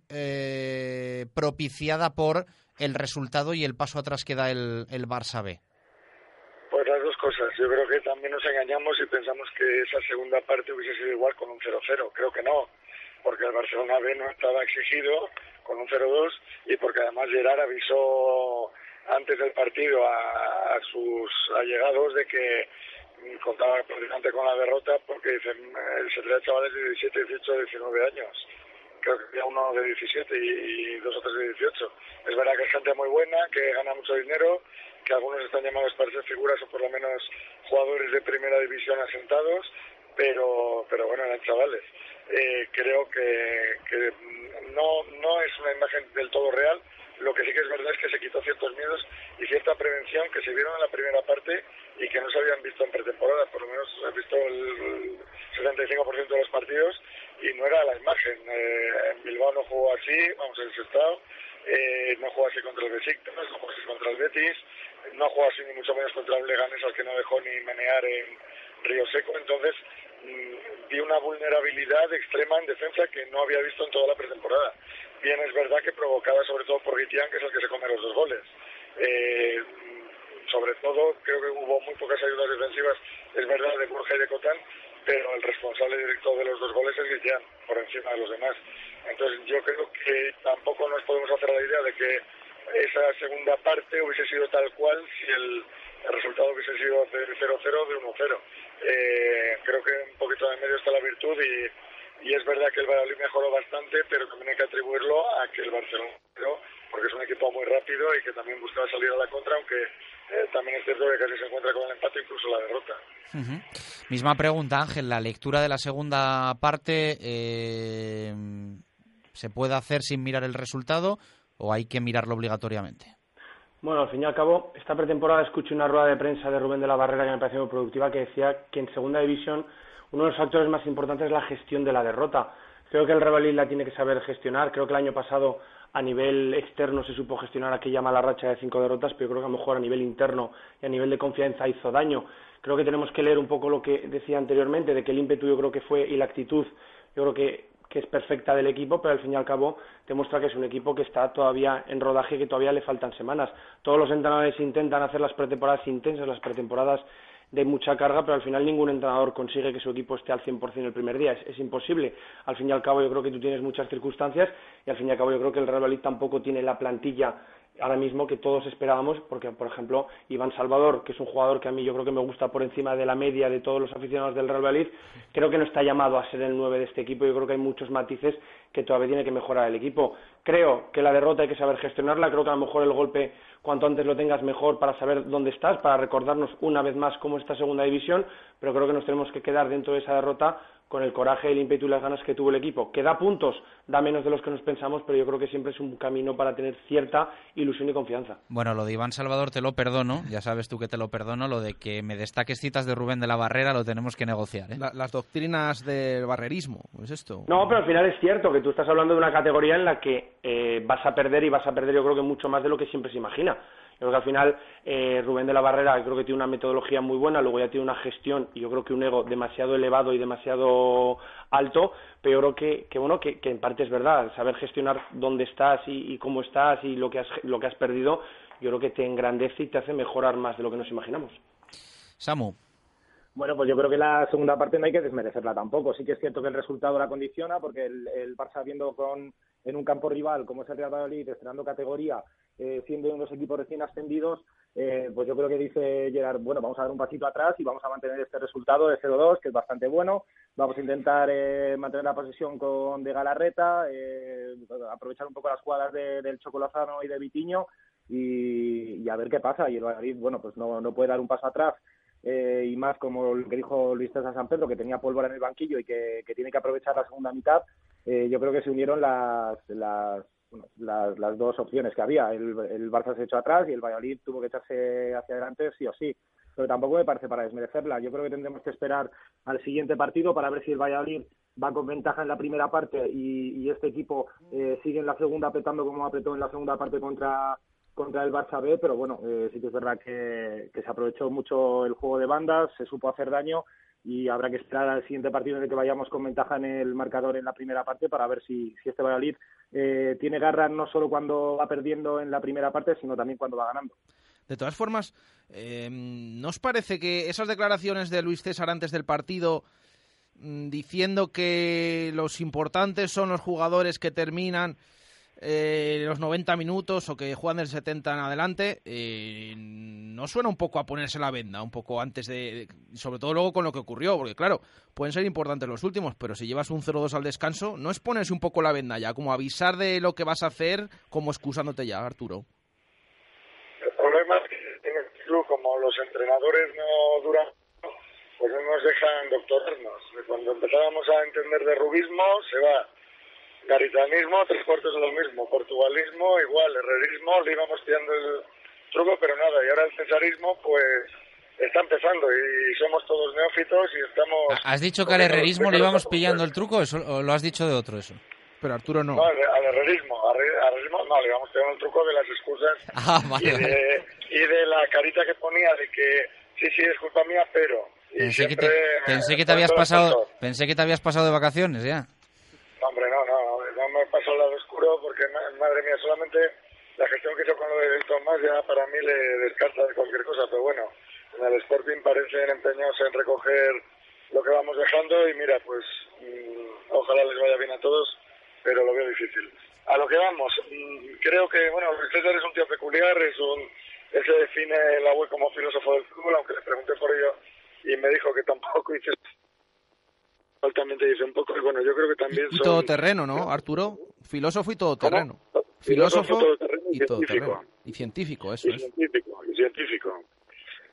propiciada por el resultado y el paso atrás que da el, el Barça B? Cosas. Yo creo que también nos engañamos y pensamos que esa segunda parte hubiese sido igual con un 0-0. Creo que no, porque el Barcelona B no estaba exigido con un 0-2 y porque además Gerard avisó antes del partido a, sus allegados de que contaba prácticamente con la derrota porque dicen, eh, se trae chavales de 17, 18, 19 años creo que había uno de 17 y, dos o tres de 18. Es verdad que es gente muy buena, que gana mucho dinero, que algunos están llamados para ser figuras o por lo menos jugadores de primera división asentados, pero, pero bueno, eran chavales. Eh, creo que, que no, no es una imagen del todo real, lo que sí que es verdad es que se quitó ciertos miedos y cierta prevención que se vieron en la primera parte y que no se habían visto en pretemporada. Por lo menos he visto el 75% de los partidos y no era la imagen. Eh, en Bilbao no jugó así, vamos, en ese estado. Eh, no jugó así contra el Besiktas, no jugó así contra el Betis, no jugó así ni mucho menos contra el Leganés al que no dejó ni menear en Río Seco. Entonces vi una vulnerabilidad extrema en defensa que no había visto en toda la pretemporada bien es verdad que provocada sobre todo por Guitián, que es el que se come los dos goles. Eh, sobre todo, creo que hubo muy pocas ayudas defensivas, es verdad, de Borja y de Cotán, pero el responsable directo de los dos goles es Guitián, por encima de los demás. Entonces, yo creo que tampoco nos podemos hacer la idea de que esa segunda parte hubiese sido tal cual si el, resultado hubiese sido de 0-0 de 1-0. Eh, creo que un poquito en medio está la virtud y es verdad que el Valladolid mejoró bastante, pero también hay que atribuirlo a que el Barcelona, porque es un equipo muy rápido y que también buscaba salir a la contra, aunque eh, también es cierto que casi se encuentra con el empate, incluso la derrota. Misma pregunta, Ángel, la lectura de la segunda parte, eh, ¿se puede hacer sin mirar el resultado o hay que mirarlo obligatoriamente? Bueno, al fin y al cabo, esta pretemporada escuché una rueda de prensa de Rubén de la Barrera que me pareció muy productiva, que decía que en segunda división uno de los factores más importantes es la gestión de la derrota. Creo que el Real la tiene que saber gestionar. Creo que el año pasado a nivel externo se supo gestionar aquella mala racha de cinco derrotas, pero creo que a lo mejor a nivel interno y a nivel de confianza hizo daño. Creo que tenemos que leer un poco lo que decía anteriormente, de que el ímpetu yo creo que fue y la actitud yo creo que, que es perfecta del equipo, pero al fin y al cabo demuestra que es un equipo que está todavía en rodaje que todavía le faltan semanas. Todos los entrenadores intentan hacer las pretemporadas intensas, las pretemporadas de mucha carga, pero al final ningún entrenador consigue que su equipo esté al 100% el primer día. Es, imposible. Al fin y al cabo yo creo que tú tienes muchas circunstancias y al fin y al cabo yo creo que el Real Madrid tampoco tiene la plantilla ahora mismo que todos esperábamos, porque por ejemplo Iván Salvador, que es un jugador que a mí yo creo que me gusta por encima de la media de todos los aficionados del Real Valladolid, creo que no está llamado a ser el 9 de este equipo, yo creo que hay muchos matices que todavía tiene que mejorar el equipo. Creo que la derrota hay que saber gestionarla, creo que a lo mejor el golpe cuanto antes lo tengas mejor para saber dónde estás, para recordarnos una vez más cómo está segunda división, pero creo que nos tenemos que quedar dentro de esa derrota con el coraje, el ímpetu y las ganas que tuvo el equipo, que da puntos, da menos de los que nos pensamos, pero yo creo que siempre es un camino para tener cierta ilusión y confianza. Bueno, lo de Iván Salvador te lo perdono, ya sabes tú que te lo perdono, lo de que me destaques citas de Rubén de la Barrera lo tenemos que negociar. ¿eh? las doctrinas del barrerismo, ¿es esto? No, pero al final es cierto que tú estás hablando de una categoría en la que eh, vas a perder y vas a perder yo creo que mucho más de lo que siempre se imagina. Creo que al final eh, Rubén de la Barrera creo que tiene una metodología muy buena, luego ya tiene una gestión y yo creo que un ego demasiado elevado y demasiado alto, pero yo creo que, bueno, que, en parte es verdad, saber gestionar dónde estás y, cómo estás y lo que, has, lo que has perdido, yo creo que te engrandece y te hace mejorar más de lo que nos imaginamos. Samu. Bueno, pues yo creo que la segunda parte no hay que desmerecerla tampoco. Sí que es cierto que el resultado la condiciona, porque el, el Barça viendo con, en un campo rival como es el Real Valladolid, estrenando categoría, eh, siendo unos equipos recién ascendidos, eh, pues yo creo que dice Gerard, bueno, vamos a dar un pasito atrás y vamos a mantener este resultado de 0-2, que es bastante bueno. Vamos a intentar eh, mantener la posesión con de Galarreta, eh, aprovechar un poco las jugadas del Chocolazano y de Vitiño y, a ver qué pasa. Y el Valladolid, bueno, pues no, no puede dar un paso atrás. y más como lo que dijo Luis César San Pedro, que tenía pólvora en el banquillo y que, tiene que aprovechar la segunda mitad, yo creo que se unieron las, las las, las, dos opciones que había. El, el Barça se echó atrás y el Valladolid tuvo que echarse hacia adelante sí o sí. Pero tampoco me parece para desmerecerla. Yo creo que tendremos que esperar al siguiente partido para ver si el Valladolid va con ventaja en la primera parte y, este equipo eh, sigue en la segunda apretando como apretó en la segunda parte contra contra el Barça B, pero bueno, eh, sí que es verdad que, que se aprovechó mucho el juego de bandas, se supo hacer daño y habrá que esperar al siguiente partido en el que vayamos con ventaja en el marcador en la primera parte para ver si, si este Valladolid eh, tiene garras no solo cuando va perdiendo en la primera parte, sino también cuando va ganando. De todas formas, eh, ¿no os parece que esas declaraciones de Luis César antes del partido mm, diciendo que los importantes son los jugadores que terminan eh, los 90 minutos o que juegan del 70 en adelante, eh, no suena un poco a ponerse la venda, un poco antes de, sobre todo luego con lo que ocurrió, porque claro, pueden ser importantes los últimos, pero si llevas un 0-2 al descanso, no es ponerse un poco la venda ya, como avisar de lo que vas a hacer, como excusándote ya, Arturo. El problema es que en el club, como los entrenadores no duran, pues no nos dejan doctorarnos. Cuando empezábamos a entender de rubismo, se va Garitanismo, tres cuartos de lo mismo. Portugalismo, igual. Herrerismo, le íbamos tirando el truco, pero nada. Y ahora el cesarismo, pues está empezando y somos todos neófitos y estamos... ¿Has dicho que al herrerismo le íbamos pillando el truco eso, o lo has dicho de otro eso? Pero Arturo no. No, al, herrerismo. Al herrerismo no, le íbamos pillando el truco de las excusas ah, y, de, y de la carita que ponía de que sí, sí, es culpa mía, pero... Pensé que, te, pensé que te habías pasado pensé que te habías pasado de vacaciones ya. Hombre, no, no, no me paso al lado oscuro porque, madre mía, solamente la gestión que hizo con lo de Tomás ya para mí le descarta de cualquier cosa, pero bueno, en el Sporting parecen empeñados en recoger lo que vamos dejando y mira, pues mm, ojalá les vaya bien a todos, pero lo veo difícil. A lo que vamos, mm, creo que, bueno, César es un tío peculiar, es un, él se define la web como filósofo del fútbol, aunque le pregunté por ello y me dijo que tampoco hice altamente poco y bueno yo creo que también y todo terreno no Arturo filósofo y todoterreno filósofo, y, científico. y científico eso y científico y científico.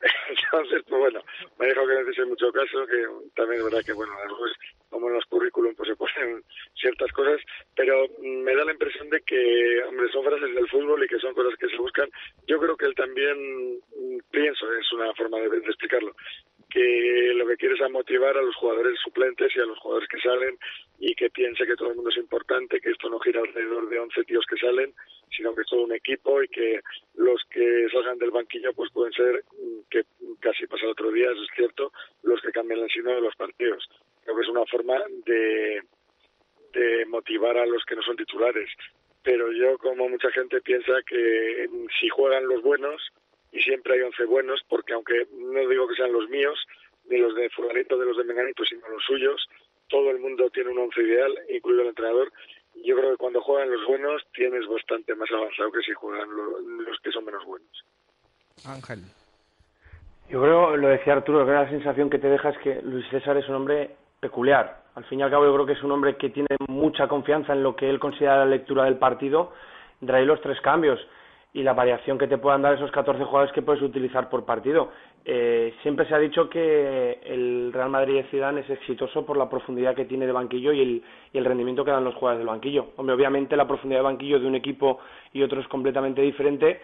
Entonces pues bueno me dijo que no hice mucho caso que también es verdad que bueno después como en los currículum pues se ponen ciertas cosas pero me da la impresión de que hombre son frases del fútbol y que son cosas que se buscan. Yo creo que él también pienso es una forma de explicarlo que lo que quiere es motivar a los jugadores suplentes y a los jugadores que salen y que piense que todo el mundo es importante, que esto no gira alrededor de 11 tíos que salen, sino que es todo un equipo y que los que salgan del banquillo pues pueden ser, mm, que casi pasa otro día, eso es cierto, los que cambian el signo de los partidos. Creo que es una forma de, de motivar a los que no son titulares. Pero yo, como mucha gente, piensa que si juegan los buenos, y siempre hay once buenos, porque aunque no digo que sean los míos, ni los de fulanito de los de Menganito, sino los suyos, todo el mundo tiene un once ideal, incluido el entrenador, yo creo que cuando juegan los buenos tienes bastante más avanzado que si juegan los que son menos buenos. Ángel. Yo creo, lo decía Arturo, que la sensación que te deja es que Luis César es un hombre peculiar. Al fin y al cabo yo creo que es un hombre que tiene mucha confianza en lo que él considera la lectura del partido, de los tres cambios y la variación que te puedan dar esos 14 jugadores que puedes utilizar por partido. Eh, siempre se ha dicho que el Real Madrid de Zidane es exitoso por la profundidad que tiene de banquillo y el, y el rendimiento que dan los jugadores del banquillo. Hombre, obviamente la profundidad de banquillo de un equipo y otro es completamente diferente,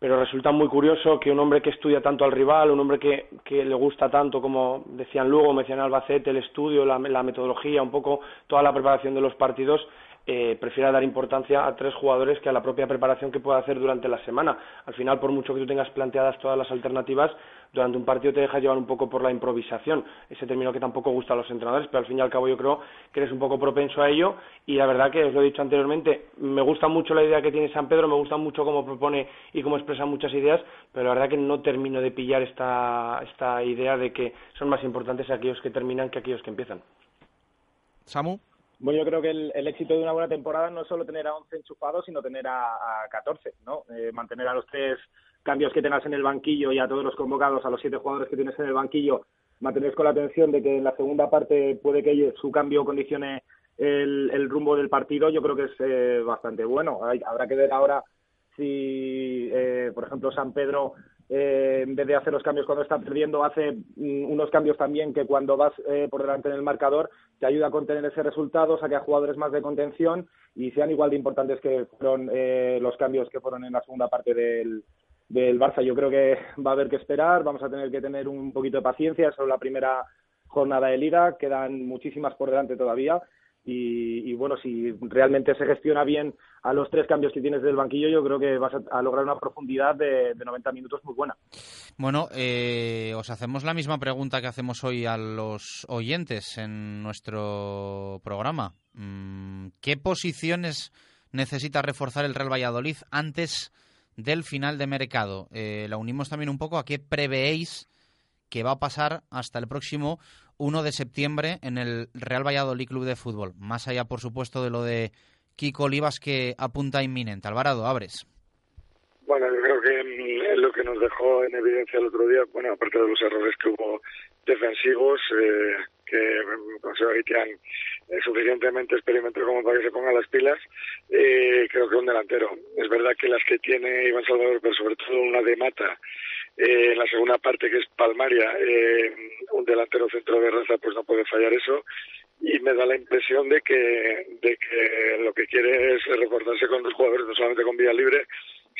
pero resulta muy curioso que un hombre que estudia tanto al rival, un hombre que, que le gusta tanto, como decían luego, mencioné Albacete, el estudio, la metodología, un poco toda la preparación de los partidos, eh, prefiera dar importancia a tres jugadores que a la propia preparación que pueda hacer durante la semana. Al final, por mucho que tú tengas planteadas todas las alternativas, durante un partido te dejas llevar un poco por la improvisación. Ese término que tampoco gusta a los entrenadores, pero al fin y al cabo yo creo que eres un poco propenso a ello y la verdad que os lo he dicho anteriormente, me gusta mucho la idea que tiene San Pedro, me gusta mucho cómo propone y cómo expresa muchas ideas, pero la verdad que no termino de pillar esta, esta idea de que son más importantes aquellos que terminan que aquellos que empiezan. Samu. Bueno, yo creo que el, éxito de una buena temporada no es solo tener a 11 enchufados, sino tener a, a 14, ¿no? Eh, mantener a los tres cambios que tengas en el banquillo y a todos los convocados, a los siete jugadores que tienes en el banquillo, mantener con la atención de que en la segunda parte puede que su cambio condicione el, rumbo del partido, yo creo que es eh, bastante bueno. habrá que ver ahora si, eh, por ejemplo, San Pedro eh, en vez de hacer los cambios cuando está perdiendo, hace mm, unos cambios también que cuando vas eh, por delante en el marcador te ayuda a contener ese resultado, saque a jugadores más de contención y sean igual de importantes que fueron eh, los cambios que fueron en la segunda parte del, del Barça. Yo creo que va a haber que esperar, vamos a tener que tener un poquito de paciencia, solo la primera jornada de liga, quedan muchísimas por delante todavía y, bueno, si realmente se gestiona bien a los tres cambios que tienes del banquillo, yo creo que vas a, lograr una profundidad de, de, 90 minutos muy buena. Bueno, eh, os hacemos la misma pregunta que hacemos hoy a los oyentes en nuestro programa. Mm, ¿Qué posiciones necesita reforzar el Real Valladolid antes del final de mercado? Eh, la unimos también un poco a qué prevéis que va a pasar hasta el próximo 1 de septiembre en el Real Valladolid Club de Fútbol. Más allá, por supuesto, de lo de Kiko Olivas que apunta inminente. Alvarado, abres. Bueno, yo creo que mm, lo que nos dejó en evidencia el otro día, bueno, aparte de los errores que hubo defensivos, eh, que José mm, es suficientemente experimentado como para que se pongan las pilas, eh, creo que un delantero. Es verdad que las que tiene Iván Salvador, pero sobre todo una de Mata, eh, en la segunda parte que es Palmaria, eh, un delantero centro de raza, pues no puede fallar eso. Y me da la impresión de que, de que lo que quiere es recordarse con los jugadores, no solamente con vía libre,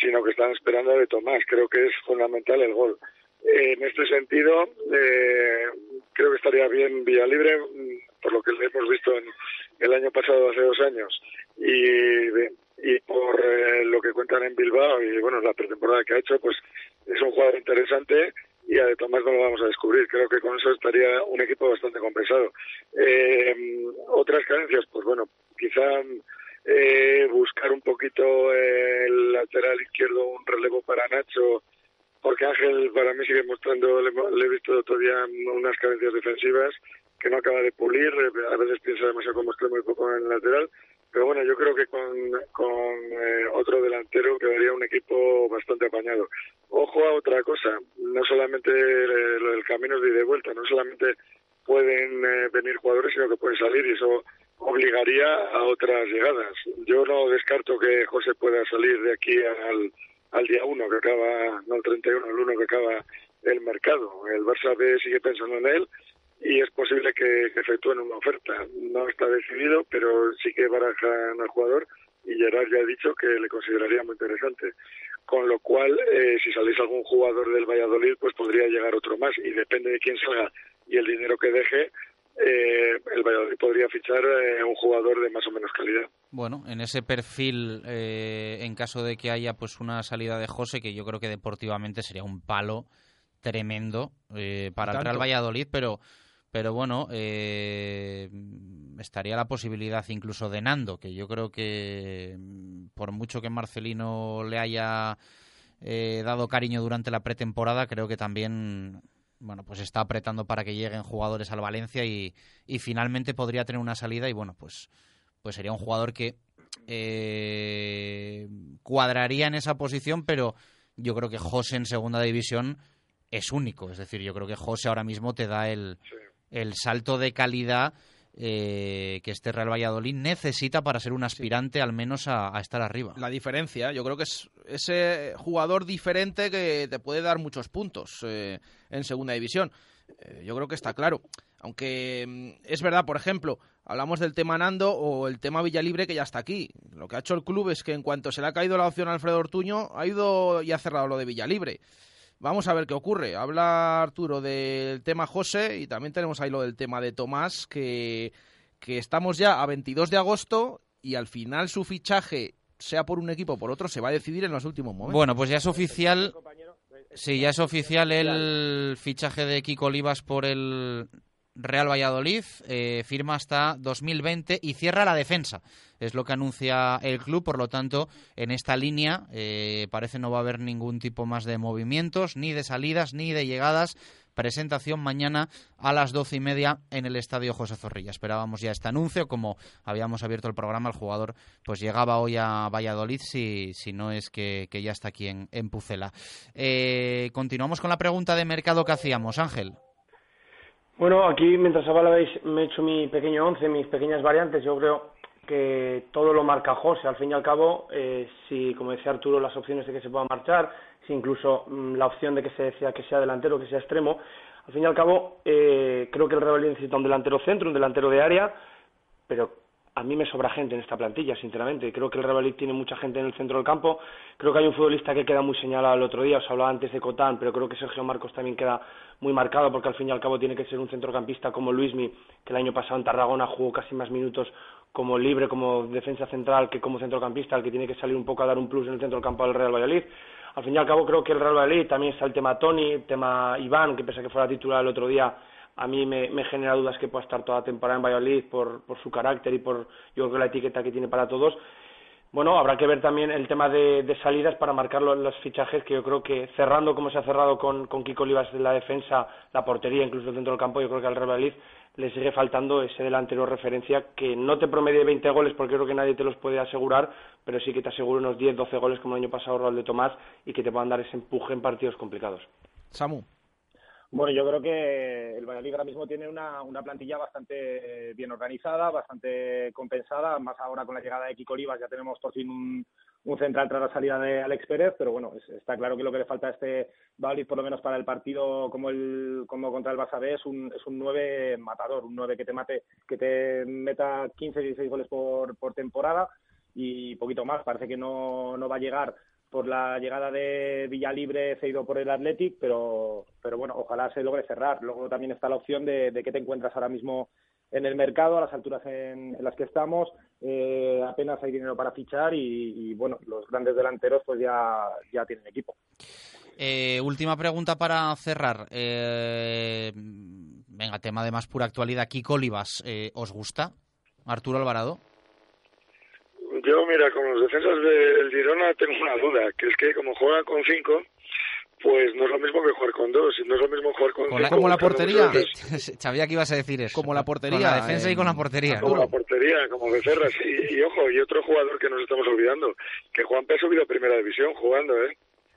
sino que están esperando de Tomás. Creo que es fundamental el gol. en este sentido, eh, creo que estaría bien vía libre, por lo que hemos visto en el año pasado, hace dos años, y, y por lo que cuentan en Bilbao y bueno, la pretemporada que ha hecho, pues es un jugador interesante y a De Tomás no lo vamos a descubrir. Creo que con eso estaría un equipo bastante compensado. Eh, otras carencias, pues bueno, quizá eh, buscar un poquito el lateral izquierdo, un relevo para Nacho, porque Ángel para mí sigue mostrando, le, he visto todavía unas carencias defensivas que no acaba de pulir, a veces piensa demasiado como extremo y poco en el lateral, pero bueno, yo creo que con, eh, otro delantero quedaría un equipo bastante apañado. Ojo a otra cosa, no solamente lo del camino de ida y vuelta, no solamente pueden eh, venir jugadores, sino que pueden salir y eso obligaría a otras llegadas. Yo no descarto que José pueda salir de aquí al, al día 1 que acaba, no el 31, el 1 que acaba el mercado. El Barça B sigue pensando en él y es posible que, efectúen una oferta. No está decidido, pero sí que barajan al jugador y Gerard ya ha dicho que le consideraría muy interesante. Con lo cual, eh, si salís algún jugador del Valladolid, pues podría llegar otro más y depende de quién salga y el dinero que deje, eh, el Valladolid podría fichar eh, un jugador de más o menos calidad. Bueno, en ese perfil, en caso de que haya pues una salida de José, que yo creo que deportivamente sería un palo tremendo para el Real Valladolid, pero pero bueno, eh, estaría la posibilidad incluso de Nando, que yo creo que mm, por mucho que Marcelino le haya eh, dado cariño durante la pretemporada, creo que también bueno, pues está apretando para que lleguen jugadores al Valencia y, y finalmente podría tener una salida y bueno, pues pues sería un jugador que eh, cuadraría en esa posición, pero yo creo que José en segunda división es único. Es decir, yo creo que José ahora mismo te da el, el salto de calidad eh, que este Real Valladolid necesita para ser un aspirante al menos a, estar arriba. La diferencia, yo creo que es ese jugador diferente que te puede dar muchos puntos eh, en segunda división. Eh, yo creo que está claro. Aunque mm, es verdad, por ejemplo, hablamos del tema Nando o el tema Villalibre que ya está aquí. Lo que ha hecho el club es que en cuanto se le ha caído la opción a Alfredo Ortuño, ha ido y ha cerrado lo de Villalibre. Vamos a ver qué ocurre. Habla Arturo del tema José y también tenemos ahí lo del tema de Tomás, que, que estamos ya a 22 de agosto y al final su fichaje, sea por un equipo o por otro, se va a decidir en los últimos momentos. Bueno, pues ya es oficial. Sí, ya es oficial el fichaje de Kiko Olivas por el Real Valladolid eh, firma hasta 2020 y cierra la defensa. Es lo que anuncia el club, por lo tanto, en esta línea eh, parece no va a haber ningún tipo más de movimientos, ni de salidas, ni de llegadas. Presentación mañana a las doce y media en el Estadio José Zorrilla. Esperábamos ya este anuncio, como habíamos abierto el programa, el jugador pues llegaba hoy a Valladolid, si, si no es que, ya está aquí en, Pucela. Eh, continuamos con la pregunta de mercado que hacíamos, Ángel. Bueno, aquí mientras hablabais me he hecho mi pequeño once, mis pequeñas variantes. Yo creo que todo lo marca José. Al fin y al cabo, eh, si, como decía Arturo, las opciones de que se pueda marchar, si incluso mm, la opción de que se decía que sea delantero, que sea extremo, al fin y al cabo, eh, creo que el Real necesita un delantero centro, un delantero de área, pero a mí me sobra gente en esta plantilla, sinceramente. Creo que el Real tiene mucha gente en el centro del campo. Creo que hay un futbolista que queda muy señalado el otro día, os hablaba antes de Cotán, pero creo que Sergio Marcos también queda muy marcado porque al fin y al cabo tiene que ser un centrocampista como Luismi, que el año pasado en Tarragona jugó casi más minutos como libre, como defensa central que como centrocampista, el que tiene que salir un poco a dar un plus en el centro del campo del Real Valladolid. Al fin y al cabo creo que el Real Valladolid también está el tema Tony, el tema Iván, que pese a que fuera titular el otro día, a mí me, genera dudas que pueda estar toda la temporada en Valladolid por, por su carácter y por yo creo la etiqueta que tiene para todos. Bueno, habrá que ver también el tema de, salidas para marcar los, fichajes, que yo creo que cerrando como se ha cerrado con, Kiko Olivas en la defensa, la portería, incluso dentro del campo, yo creo que al Real Valladolid le sigue faltando ese delantero referencia que no te promedie 20 goles porque creo que nadie te los puede asegurar, pero sí que te asegura unos 10, 12 goles como el año pasado Raúl de Tomás y que te puedan dar ese empuje en partidos complicados. Samu. Bueno, yo creo que el Valladolid ahora mismo tiene una, una, plantilla bastante bien organizada, bastante compensada, más ahora con la llegada de Kiko Olivas ya tenemos por fin un, central tras la salida de Alex Pérez, pero bueno, está claro que lo que le falta a este Valladolid, por lo menos para el partido como el como contra el Barça B, es un, es un 9 matador, un 9 que te mate, que te meta 15, 16 goles por, por temporada y poquito más, parece que no, no va a llegar por la llegada de Villalibre cedido por el Athletic, pero, pero bueno, ojalá se logre cerrar. Luego también está la opción de, de que te encuentras ahora mismo en el mercado, a las alturas en, las que estamos, eh, apenas hay dinero para fichar y, bueno, los grandes delanteros pues ya, ya tienen equipo. Eh, última pregunta para cerrar. Eh, venga, tema de más pura actualidad. Kiko Olivas, ¿os gusta? Arturo Alvarado. Yo, mira, con los defensas del Girona tengo una duda, que es que como juega con cinco, pues no es lo mismo que jugar con dos, no es lo mismo jugar con, cinco. Como la portería. Sabía que ibas a decir eso. Como la portería. Con la defensa y con la portería. Como la portería, como Becerra, sí. Y, ojo, y otro jugador que nos estamos olvidando, que Juan P. ha subido a primera división jugando, ¿eh?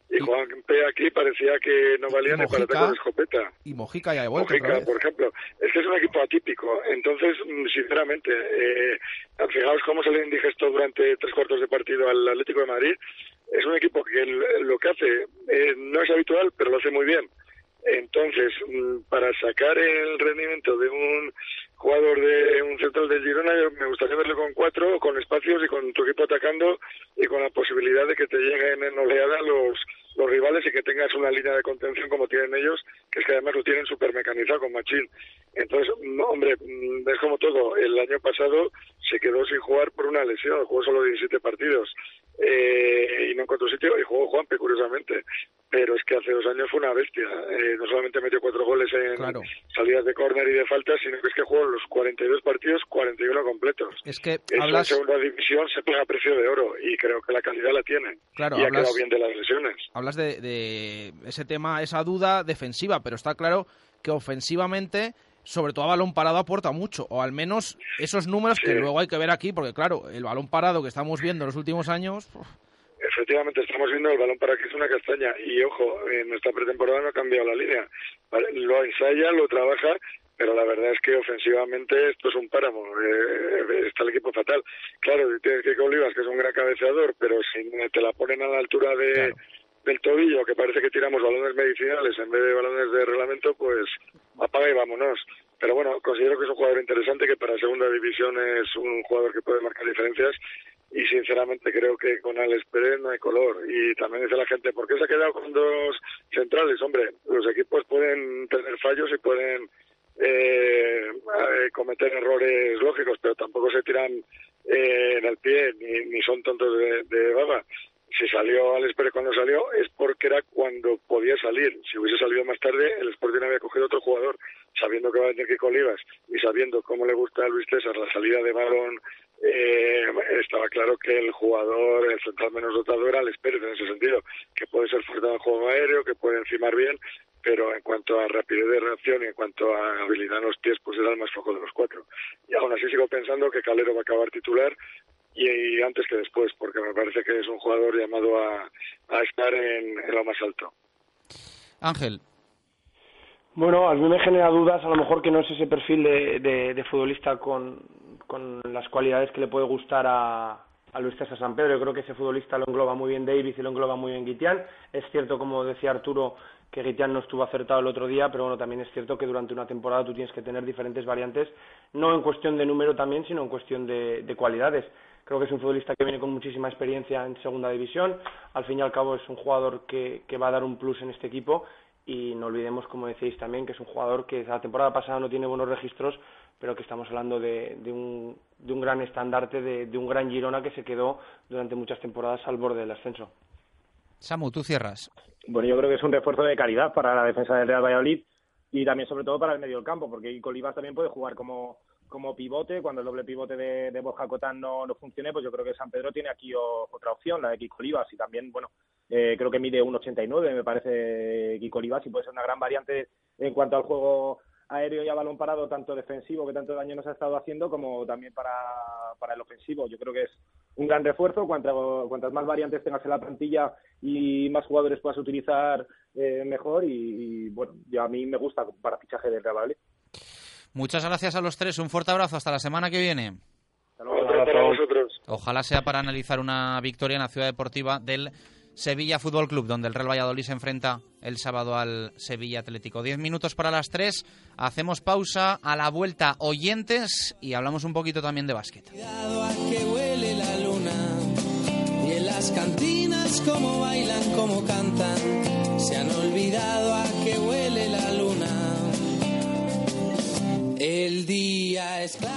Y Juan P. aquí parecía que no valía ni para tener escopeta. Y Mojica de vuelta Mojica, por ejemplo. Es que es un equipo atípico. Entonces, mm, sinceramente, eh, fijaos cómo se le indigesto durante tres cuartos de partido al Atlético de Madrid. Es un equipo que lo que hace eh, no es habitual, pero lo hace muy bien. Entonces, mm, para sacar el rendimiento de un jugador de un central de Girona, me gustaría verlo con cuatro, con espacios y con tu equipo atacando y con la posibilidad de que te lleguen en oleada los, los rivales y que tengas una línea de contención como tienen ellos, que es que además lo tienen súper mecanizado con Machín. Entonces, no, hombre, mm, es como todo. El año pasado se quedó sin jugar por una lesión, jugó solo 17 partidos eh, y no encontró sitio y jugó Juanpe, curiosamente. Pero es que hace dos años fue una bestia. Eh, no solamente metió cuatro goles en salidas de córner y de falta, sino que es que jugó los 42 partidos, 41 completos. Es que la segunda división se paga a precio de oro y creo que la calidad la tiene. Claro, y ha quedado bien de las lesiones. Hablas de, de ese tema, esa duda defensiva, pero está claro que ofensivamente sobre todo a balón parado aporta mucho, o al menos esos números que luego hay que ver aquí, porque claro, el balón parado que estamos viendo en los últimos años... Efectivamente, estamos viendo el balón para que es una castaña y ojo, en esta pretemporada no ha cambiado la línea. Lo ensaya, lo trabaja, pero la verdad es que ofensivamente esto es un páramo. Eh, está el equipo fatal. Claro, tienes que Olivas, que es un gran cabeceador, pero si te la ponen a la altura de, del tobillo, que parece que tiramos balones medicinales en vez de balones de reglamento, pues apaga y vámonos. Pero bueno, considero que es un jugador interesante, que para segunda división es un jugador que puede marcar diferencias y sinceramente creo que con Alex Pérez no hay color. Y también dice la gente, ¿por qué se ha quedado con dos centrales? Hombre, los equipos pueden tener fallos y pueden eh, cometer errores lógicos, pero tampoco se tiran eh, en el pie ni, son tontos de, de baba si salió Alex Pérez cuando salió es porque era cuando podía salir. Si hubiese salido más tarde, el Sporting había cogido otro jugador, sabiendo que va a tener que Olivas y sabiendo cómo le gusta a Luis César la salida de balón, eh, estaba claro que el jugador, el central menos dotado era Alex Pérez en ese sentido, que puede ser fuerte en el juego aéreo, que puede encimar bien, pero en cuanto a rapidez de reacción y en cuanto a habilidad en los pies, pues era el más flojo de los cuatro. Y aún así sigo pensando que Calero va a acabar titular y, antes que después, porque me parece que es un jugador llamado a, estar en, lo más alto. Ángel. Bueno, a mí me genera dudas, a lo mejor que no es ese perfil de, futbolista con, con, las cualidades que le puede gustar a, a Luis César San Pedro. Yo creo que ese futbolista lo engloba muy bien Davis y lo engloba muy bien Guitián. Es cierto, como decía Arturo, que Guitián no estuvo acertado el otro día, pero bueno, también es cierto que durante una temporada tú tienes que tener diferentes variantes, no en cuestión de número también, sino en cuestión de cualidades. Creo que es un futbolista que viene con muchísima experiencia en segunda división. Al fin y al cabo es un jugador que, va a dar un plus en este equipo y no olvidemos, como decéis también, que es un jugador que la temporada pasada no tiene buenos registros, pero que estamos hablando de, un, de un, gran estandarte, de, un gran Girona que se quedó durante muchas temporadas al borde del ascenso. Samu, tú cierras. Bueno, yo creo que es un refuerzo de calidad para la defensa del Real Valladolid y también sobre todo para el medio del campo, porque Colibas también puede jugar como como pivote, cuando el doble pivote de, de Borja Cotán no, no funcione, pues yo creo que San Pedro tiene aquí otra opción, la de Kiko Olivas, y también, bueno, eh, creo que mide 1,89, me parece Kiko Olivas, y puede ser una gran variante en cuanto al juego aéreo y a balón parado, tanto defensivo, que tanto daño nos ha estado haciendo, como también para, para el ofensivo. Yo creo que es un gran refuerzo, cuanto, cuantas más variantes tengas en la plantilla y más jugadores puedas utilizar, eh, mejor, y, bueno, yo a mí me gusta para fichaje del Real Madrid. Muchas gracias a los tres. Un fuerte abrazo. Hasta la semana que viene. Ojalá sea para analizar una victoria en la ciudad deportiva del Sevilla Fútbol Club, donde el Real Valladolid se enfrenta el sábado al Sevilla Atlético. Diez minutos para las tres. Hacemos pausa a la vuelta oyentes y hablamos un poquito también de básquet. que huele la luna y en las cantinas como bailan, como cantan. Se han olvidado a que huele la luna el día es claro,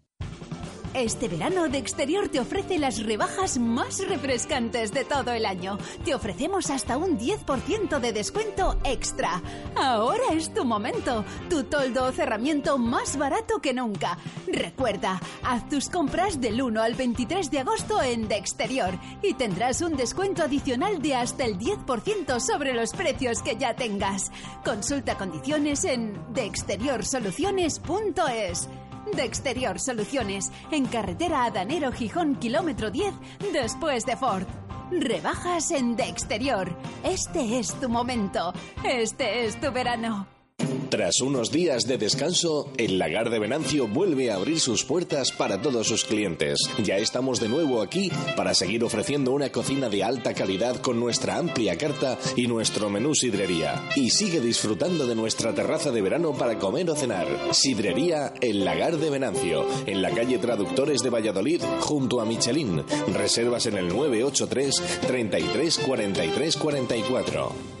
Este verano de Exterior te ofrece las rebajas más refrescantes de todo el año. Te ofrecemos hasta un 10% de descuento extra. Ahora es tu momento. Tu toldo o cerramiento más barato que nunca. Recuerda, haz tus compras del 1 al 23 de agosto en De Exterior y tendrás un descuento adicional de hasta el 10% sobre los precios que ya tengas. Consulta condiciones en deexteriorsoluciones.es de Exterior Soluciones, en carretera Adanero Gijón, kilómetro 10, después de Ford. Rebajas en De Exterior. Este es tu momento. Este es tu verano. Tras unos días de descanso, el lagar de Venancio vuelve a abrir sus puertas para todos sus clientes. Ya estamos de nuevo aquí para seguir ofreciendo una cocina de alta calidad con nuestra amplia carta y nuestro menú sidrería. Y sigue disfrutando de nuestra terraza de verano para comer o cenar. Sidrería El Lagar de Venancio, en la calle Traductores de Valladolid, junto a Michelin. Reservas en el 983 33 43 44.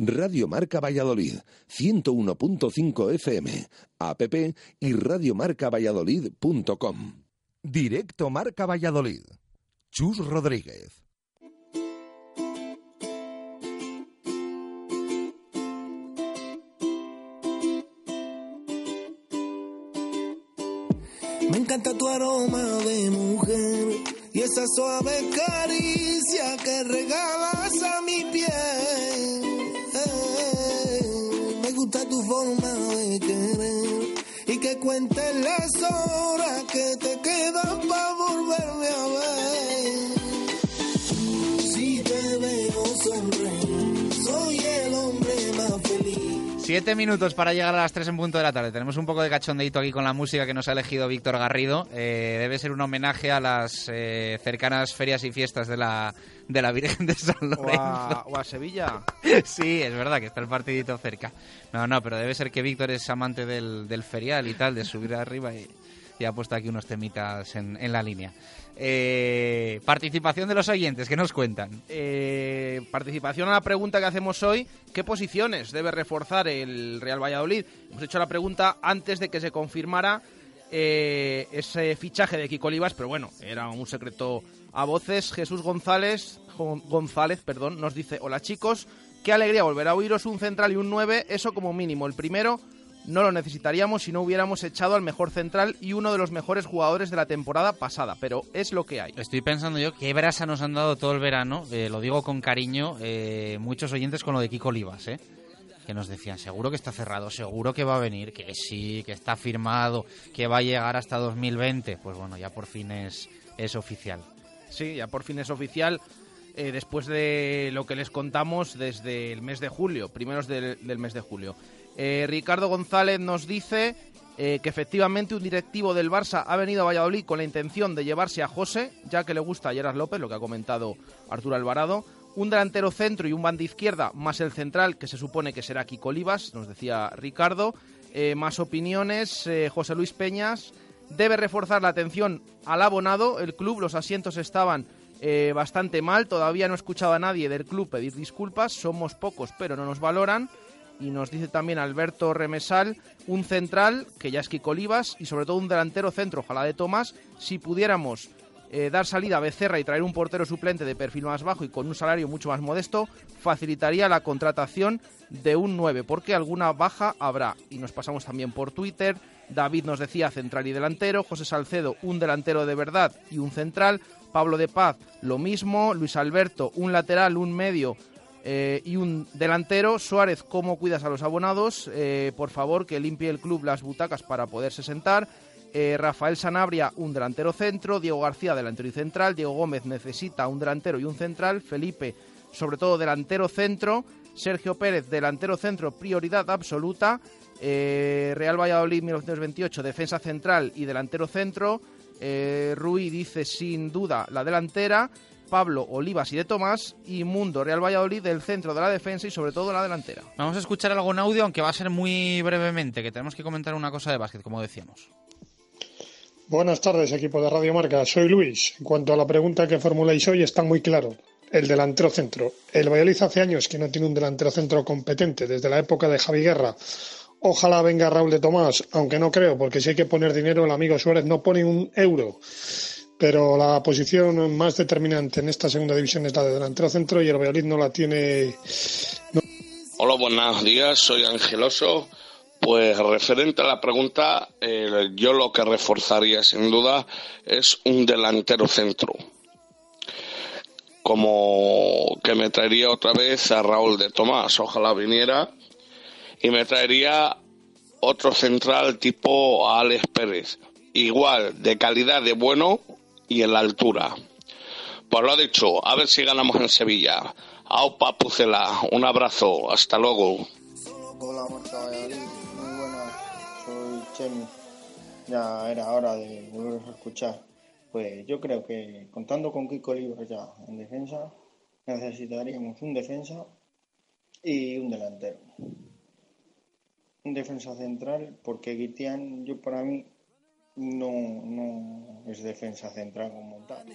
Radio Marca Valladolid, 101.5 FM, app y radiomarcavalladolid.com. Directo Marca Valladolid. Chus Rodríguez. Me encanta tu aroma de mujer y esa suave caricia que regalas a mi piel. Gusta tu forma de querer y que cuentes las horas que te quedan para volverme a ver. Si te veo sonreír, Siete minutos para llegar a las tres en punto de la tarde. Tenemos un poco de cachondeito aquí con la música que nos ha elegido Víctor Garrido. Eh, debe ser un homenaje a las eh, cercanas ferias y fiestas de la, de la Virgen de San O Lorenzo. a, o a Sevilla. Sí, es verdad que está el partidito cerca. No, no, pero debe ser que Víctor es amante del, del ferial y tal, de subir arriba y, y ha puesto aquí unos temitas en, en la línea. Eh, participación de los oyentes, ¿qué nos cuentan? Eh, participación a la pregunta que hacemos hoy, ¿qué posiciones debe reforzar el Real Valladolid? Hemos hecho la pregunta antes de que se confirmara eh, ese fichaje de Kiko Olivas, pero bueno, era un secreto a voces. Jesús González, Gon- González perdón, nos dice, hola chicos, qué alegría volver a oíros un central y un 9, eso como mínimo. El primero no lo necesitaríamos si no hubiéramos echado al mejor central y uno de los mejores jugadores de la temporada pasada, pero es lo que hay. Estoy pensando yo qué brasa nos han dado todo el verano, eh, lo digo con cariño, eh, muchos oyentes con lo de Kiko Olivas, ¿eh? que nos decían, seguro que está cerrado, seguro que va a venir, que sí, que está firmado, que va a llegar hasta 2020. Pues bueno, ya por fin es, es oficial. Sí, ya por fin es oficial. eh, después de lo que les contamos desde el mes de julio, primeros del, del mes de julio. Eh, Ricardo González nos dice eh, que efectivamente un directivo del Barça ha venido a Valladolid con la intención de llevarse a José, ya que le gusta a López, lo que ha comentado Arturo Alvarado. Un delantero centro y un banda izquierda, más el central, que se supone que será Kiko Olivas, nos decía Ricardo. Eh, más opiniones, José Luis Peñas. Debe reforzar la atención al abonado. El club, los asientos estaban bastante mal. Todavía no he escuchado a nadie del club pedir disculpas. Somos pocos, pero no nos valoran. Y nos dice también Alberto Remesal, un central, que ya es Kiko y sobre todo un delantero centro, ojalá de Tomás. Si pudiéramos eh, dar salida a Becerra y traer un portero suplente de perfil más bajo y con un salario mucho más modesto, facilitaría la contratación de un 9, porque alguna baja habrá. Y nos pasamos también por Twitter. David nos decía central y delantero, José Salcedo un delantero de verdad y un central, Pablo de Paz lo mismo, Luis Alberto un lateral, un medio eh, y un delantero. Suárez, ¿cómo cuidas a los abonados? Eh, por favor, que limpie el club las butacas para poderse sentar. Eh, Rafael Sanabria, un delantero centro. Diego García, delantero y central. Diego Gómez necesita un delantero y un central. Felipe, sobre todo delantero centro. Sergio Pérez, delantero centro, prioridad absoluta. Real Valladolid 1928, defensa central y delantero centro. Rui dice sin duda la delantera. Pablo Olivas y de Tomás. Y Mundo Real Valladolid del centro de la defensa y sobre todo la delantera. Vamos a escuchar algo en audio, aunque va a ser muy brevemente, que tenemos que comentar una cosa de básquet, como decíamos. Buenas tardes, equipo de Radio Marca. Soy Luis. En cuanto a la pregunta que formuláis hoy, está muy claro. El delantero centro. El Valladolid hace años que no tiene un delantero centro competente, desde la época de Javi Guerra. Ojalá venga Raúl de Tomás, aunque no creo, porque si hay que poner dinero, el amigo Suárez no pone un euro. Pero la posición más determinante en esta segunda división es la de delantero centro y el Valladolid no la tiene. Hola, buenos días, soy Angeloso. Pues referente a la pregunta, eh, yo lo que reforzaría sin duda es un delantero centro. Como que me traería otra vez a Raúl de Tomás, ojalá viniera, y me traería otro central tipo a Alex Pérez, igual de calidad de bueno y en la altura. Pues lo ha dicho, a ver si ganamos en Sevilla. Aupa Pucela, un abrazo, hasta luego. Muy buenas, soy Chemi. Ya era hora de volveros a escuchar. Pues yo creo que contando con Kiko Libros ya en defensa, necesitaríamos un defensa y un delantero. Un defensa central, porque Guitián, yo para mí, no, no es defensa central como tal.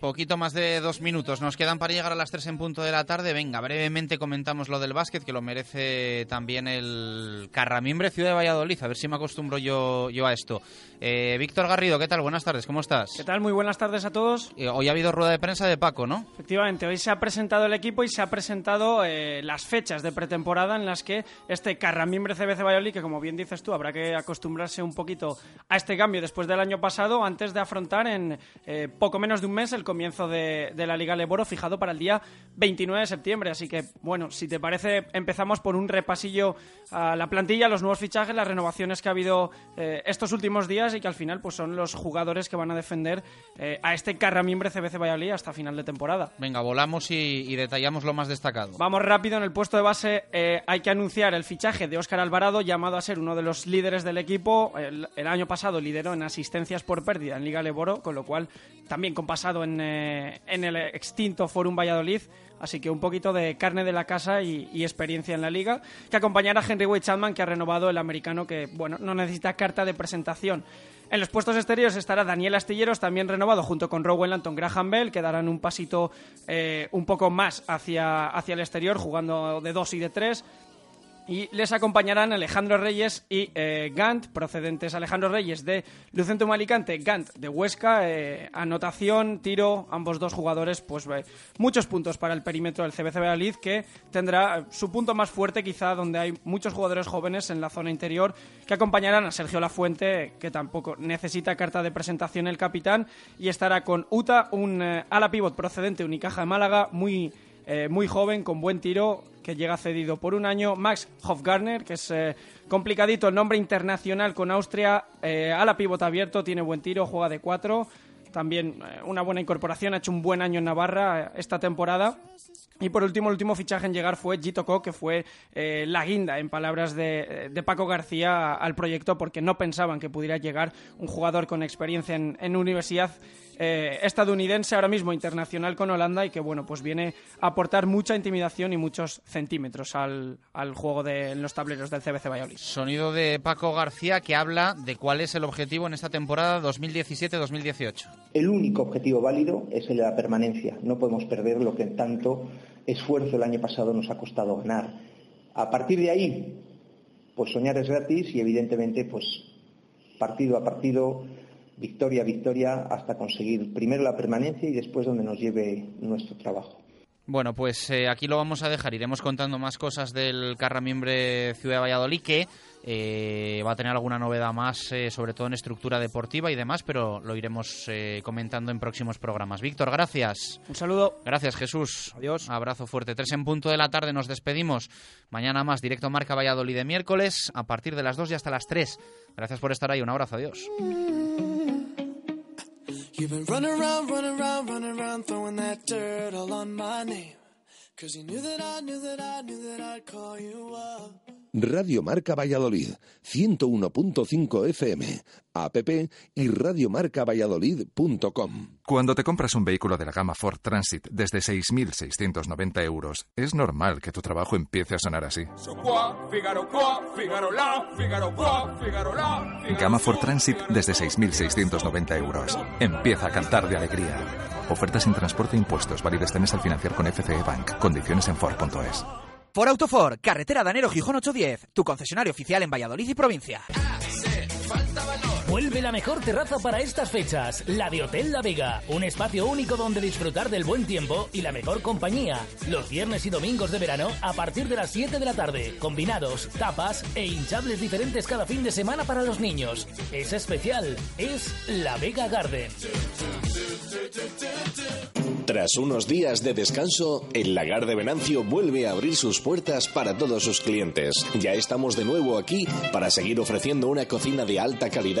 Poquito más de dos minutos nos quedan para llegar a las tres en punto de la tarde. Venga, brevemente comentamos lo del básquet, que lo merece también el Carramimbre Ciudad de Valladolid. A ver si me acostumbro yo, yo a esto. Eh, Víctor Garrido, ¿qué tal? Buenas tardes, ¿cómo estás? ¿Qué tal? Muy buenas tardes a todos. Eh, hoy ha habido rueda de prensa de Paco, ¿no? Efectivamente, hoy se ha presentado el equipo y se ha presentado eh, las fechas de pretemporada en las que este Carramimbre CBC Valladolid, que como bien dices tú, habrá que acostumbrarse un poquito a este cambio después del año pasado, antes de afrontar en eh, poco menos de un mes el comienzo de, de la Liga Leboro, fijado para el día 29 de septiembre. Así que, bueno, si te parece, empezamos por un repasillo a la plantilla, los nuevos fichajes, las renovaciones que ha habido eh, estos últimos días y que al final pues son los jugadores que van a defender eh, a este Carramimbre CBC Valladolid hasta final de temporada. Venga, volamos y, y detallamos lo más destacado. Vamos rápido en el puesto de base. eh, hay que anunciar el fichaje de Óscar Alvarado, llamado a ser uno de los líderes del equipo. El, el año pasado lideró en asistencias por pérdida en Liga Leboro, con lo cual también con pasado en, eh, en el extinto Forum Valladolid. Así que un poquito de carne de la casa y, experiencia en la liga. Que acompañará a Henry Wade Chapman, que ha renovado el americano, que bueno, no necesita carta de presentación. En los puestos exteriores estará Daniel Astilleros, también renovado junto con Rowan Lanton Graham Bell, que darán un pasito eh, un poco más hacia, hacia el exterior, jugando de dos y de tres. Y les acompañarán Alejandro Reyes y eh, Gant, procedentes Alejandro Reyes de Lucentum Alicante, Gant de Huesca. eh, anotación, tiro, ambos dos jugadores, pues eh, muchos puntos para el perímetro del CBC Valladolid, que tendrá su punto más fuerte, quizá donde hay muchos jugadores jóvenes en la zona interior, que acompañarán a Sergio Lafuente, que tampoco necesita carta de presentación el capitán, y estará con Uta, un ala pivot procedente de Unicaja de Málaga, muy eh, muy joven, con buen tiro, que llega cedido por un año. Max Hofgartner, que es eh, complicadito el nombre internacional con Austria, eh, a la pivot abierto, tiene buen tiro, juega de cuatro. También eh, una buena incorporación, ha hecho un buen año en Navarra eh, esta temporada. Y por último, el último fichaje en llegar fue Gito Co, que fue eh, la guinda, en palabras de, de Paco García, al proyecto, porque no pensaban que pudiera llegar un jugador con experiencia en, en universidad eh, estadounidense, ahora mismo internacional con Holanda, y que bueno, pues viene a aportar mucha intimidación y muchos centímetros al, al juego de en los tableros del CBC Valladolid. Sonido de Paco García que habla de cuál es el objetivo en esta temporada 2017-2018. El único objetivo válido es el de la permanencia. No podemos perder lo que tanto esfuerzo el año pasado nos ha costado ganar. A partir de ahí, pues soñar es gratis y evidentemente, pues partido a partido, victoria a victoria, hasta conseguir primero la permanencia y después donde nos lleve nuestro trabajo. Bueno, pues eh, aquí lo vamos a dejar. Iremos contando más cosas del Carramimbre Ciudad de Valladolid que eh, va a tener alguna novedad más, eh, sobre todo en estructura deportiva y demás, pero lo iremos eh, comentando en próximos programas. Víctor, gracias. Un saludo. Gracias, Jesús. Adiós. Abrazo fuerte. Tres en punto de la tarde nos despedimos. Mañana más, directo Marca Valladolid de miércoles, a partir de las 2 y hasta las 3. Gracias por estar ahí. Un abrazo. Adiós. You've been running around, running around, running around, throwing that dirt all on my name. Cause you knew that I knew that I knew that I'd call you up. Radio Marca Valladolid, 101.5 FM, app y radiomarcavalladolid.com. Cuando te compras un vehículo de la gama Ford Transit desde 6.690 euros, es normal que tu trabajo empiece a sonar así. Gama Ford Transit desde 6.690 euros. Empieza a cantar de alegría. Ofertas sin transporte e impuestos, válido este mes al financiar con FCE Bank. Condiciones en Ford.es. For Autofor, carretera Danero Gijón 810, tu concesionario oficial en Valladolid y provincia. Vuelve la mejor terraza para estas fechas, la de Hotel La Vega, un espacio único donde disfrutar del buen tiempo y la mejor compañía. Los viernes y domingos de verano a partir de las 7 de la tarde, combinados, tapas e hinchables diferentes cada fin de semana para los niños. Es especial, es La Vega Garden. Tras unos días de descanso, el lagar de Venancio vuelve a abrir sus puertas para todos sus clientes. Ya estamos de nuevo aquí para seguir ofreciendo una cocina de alta calidad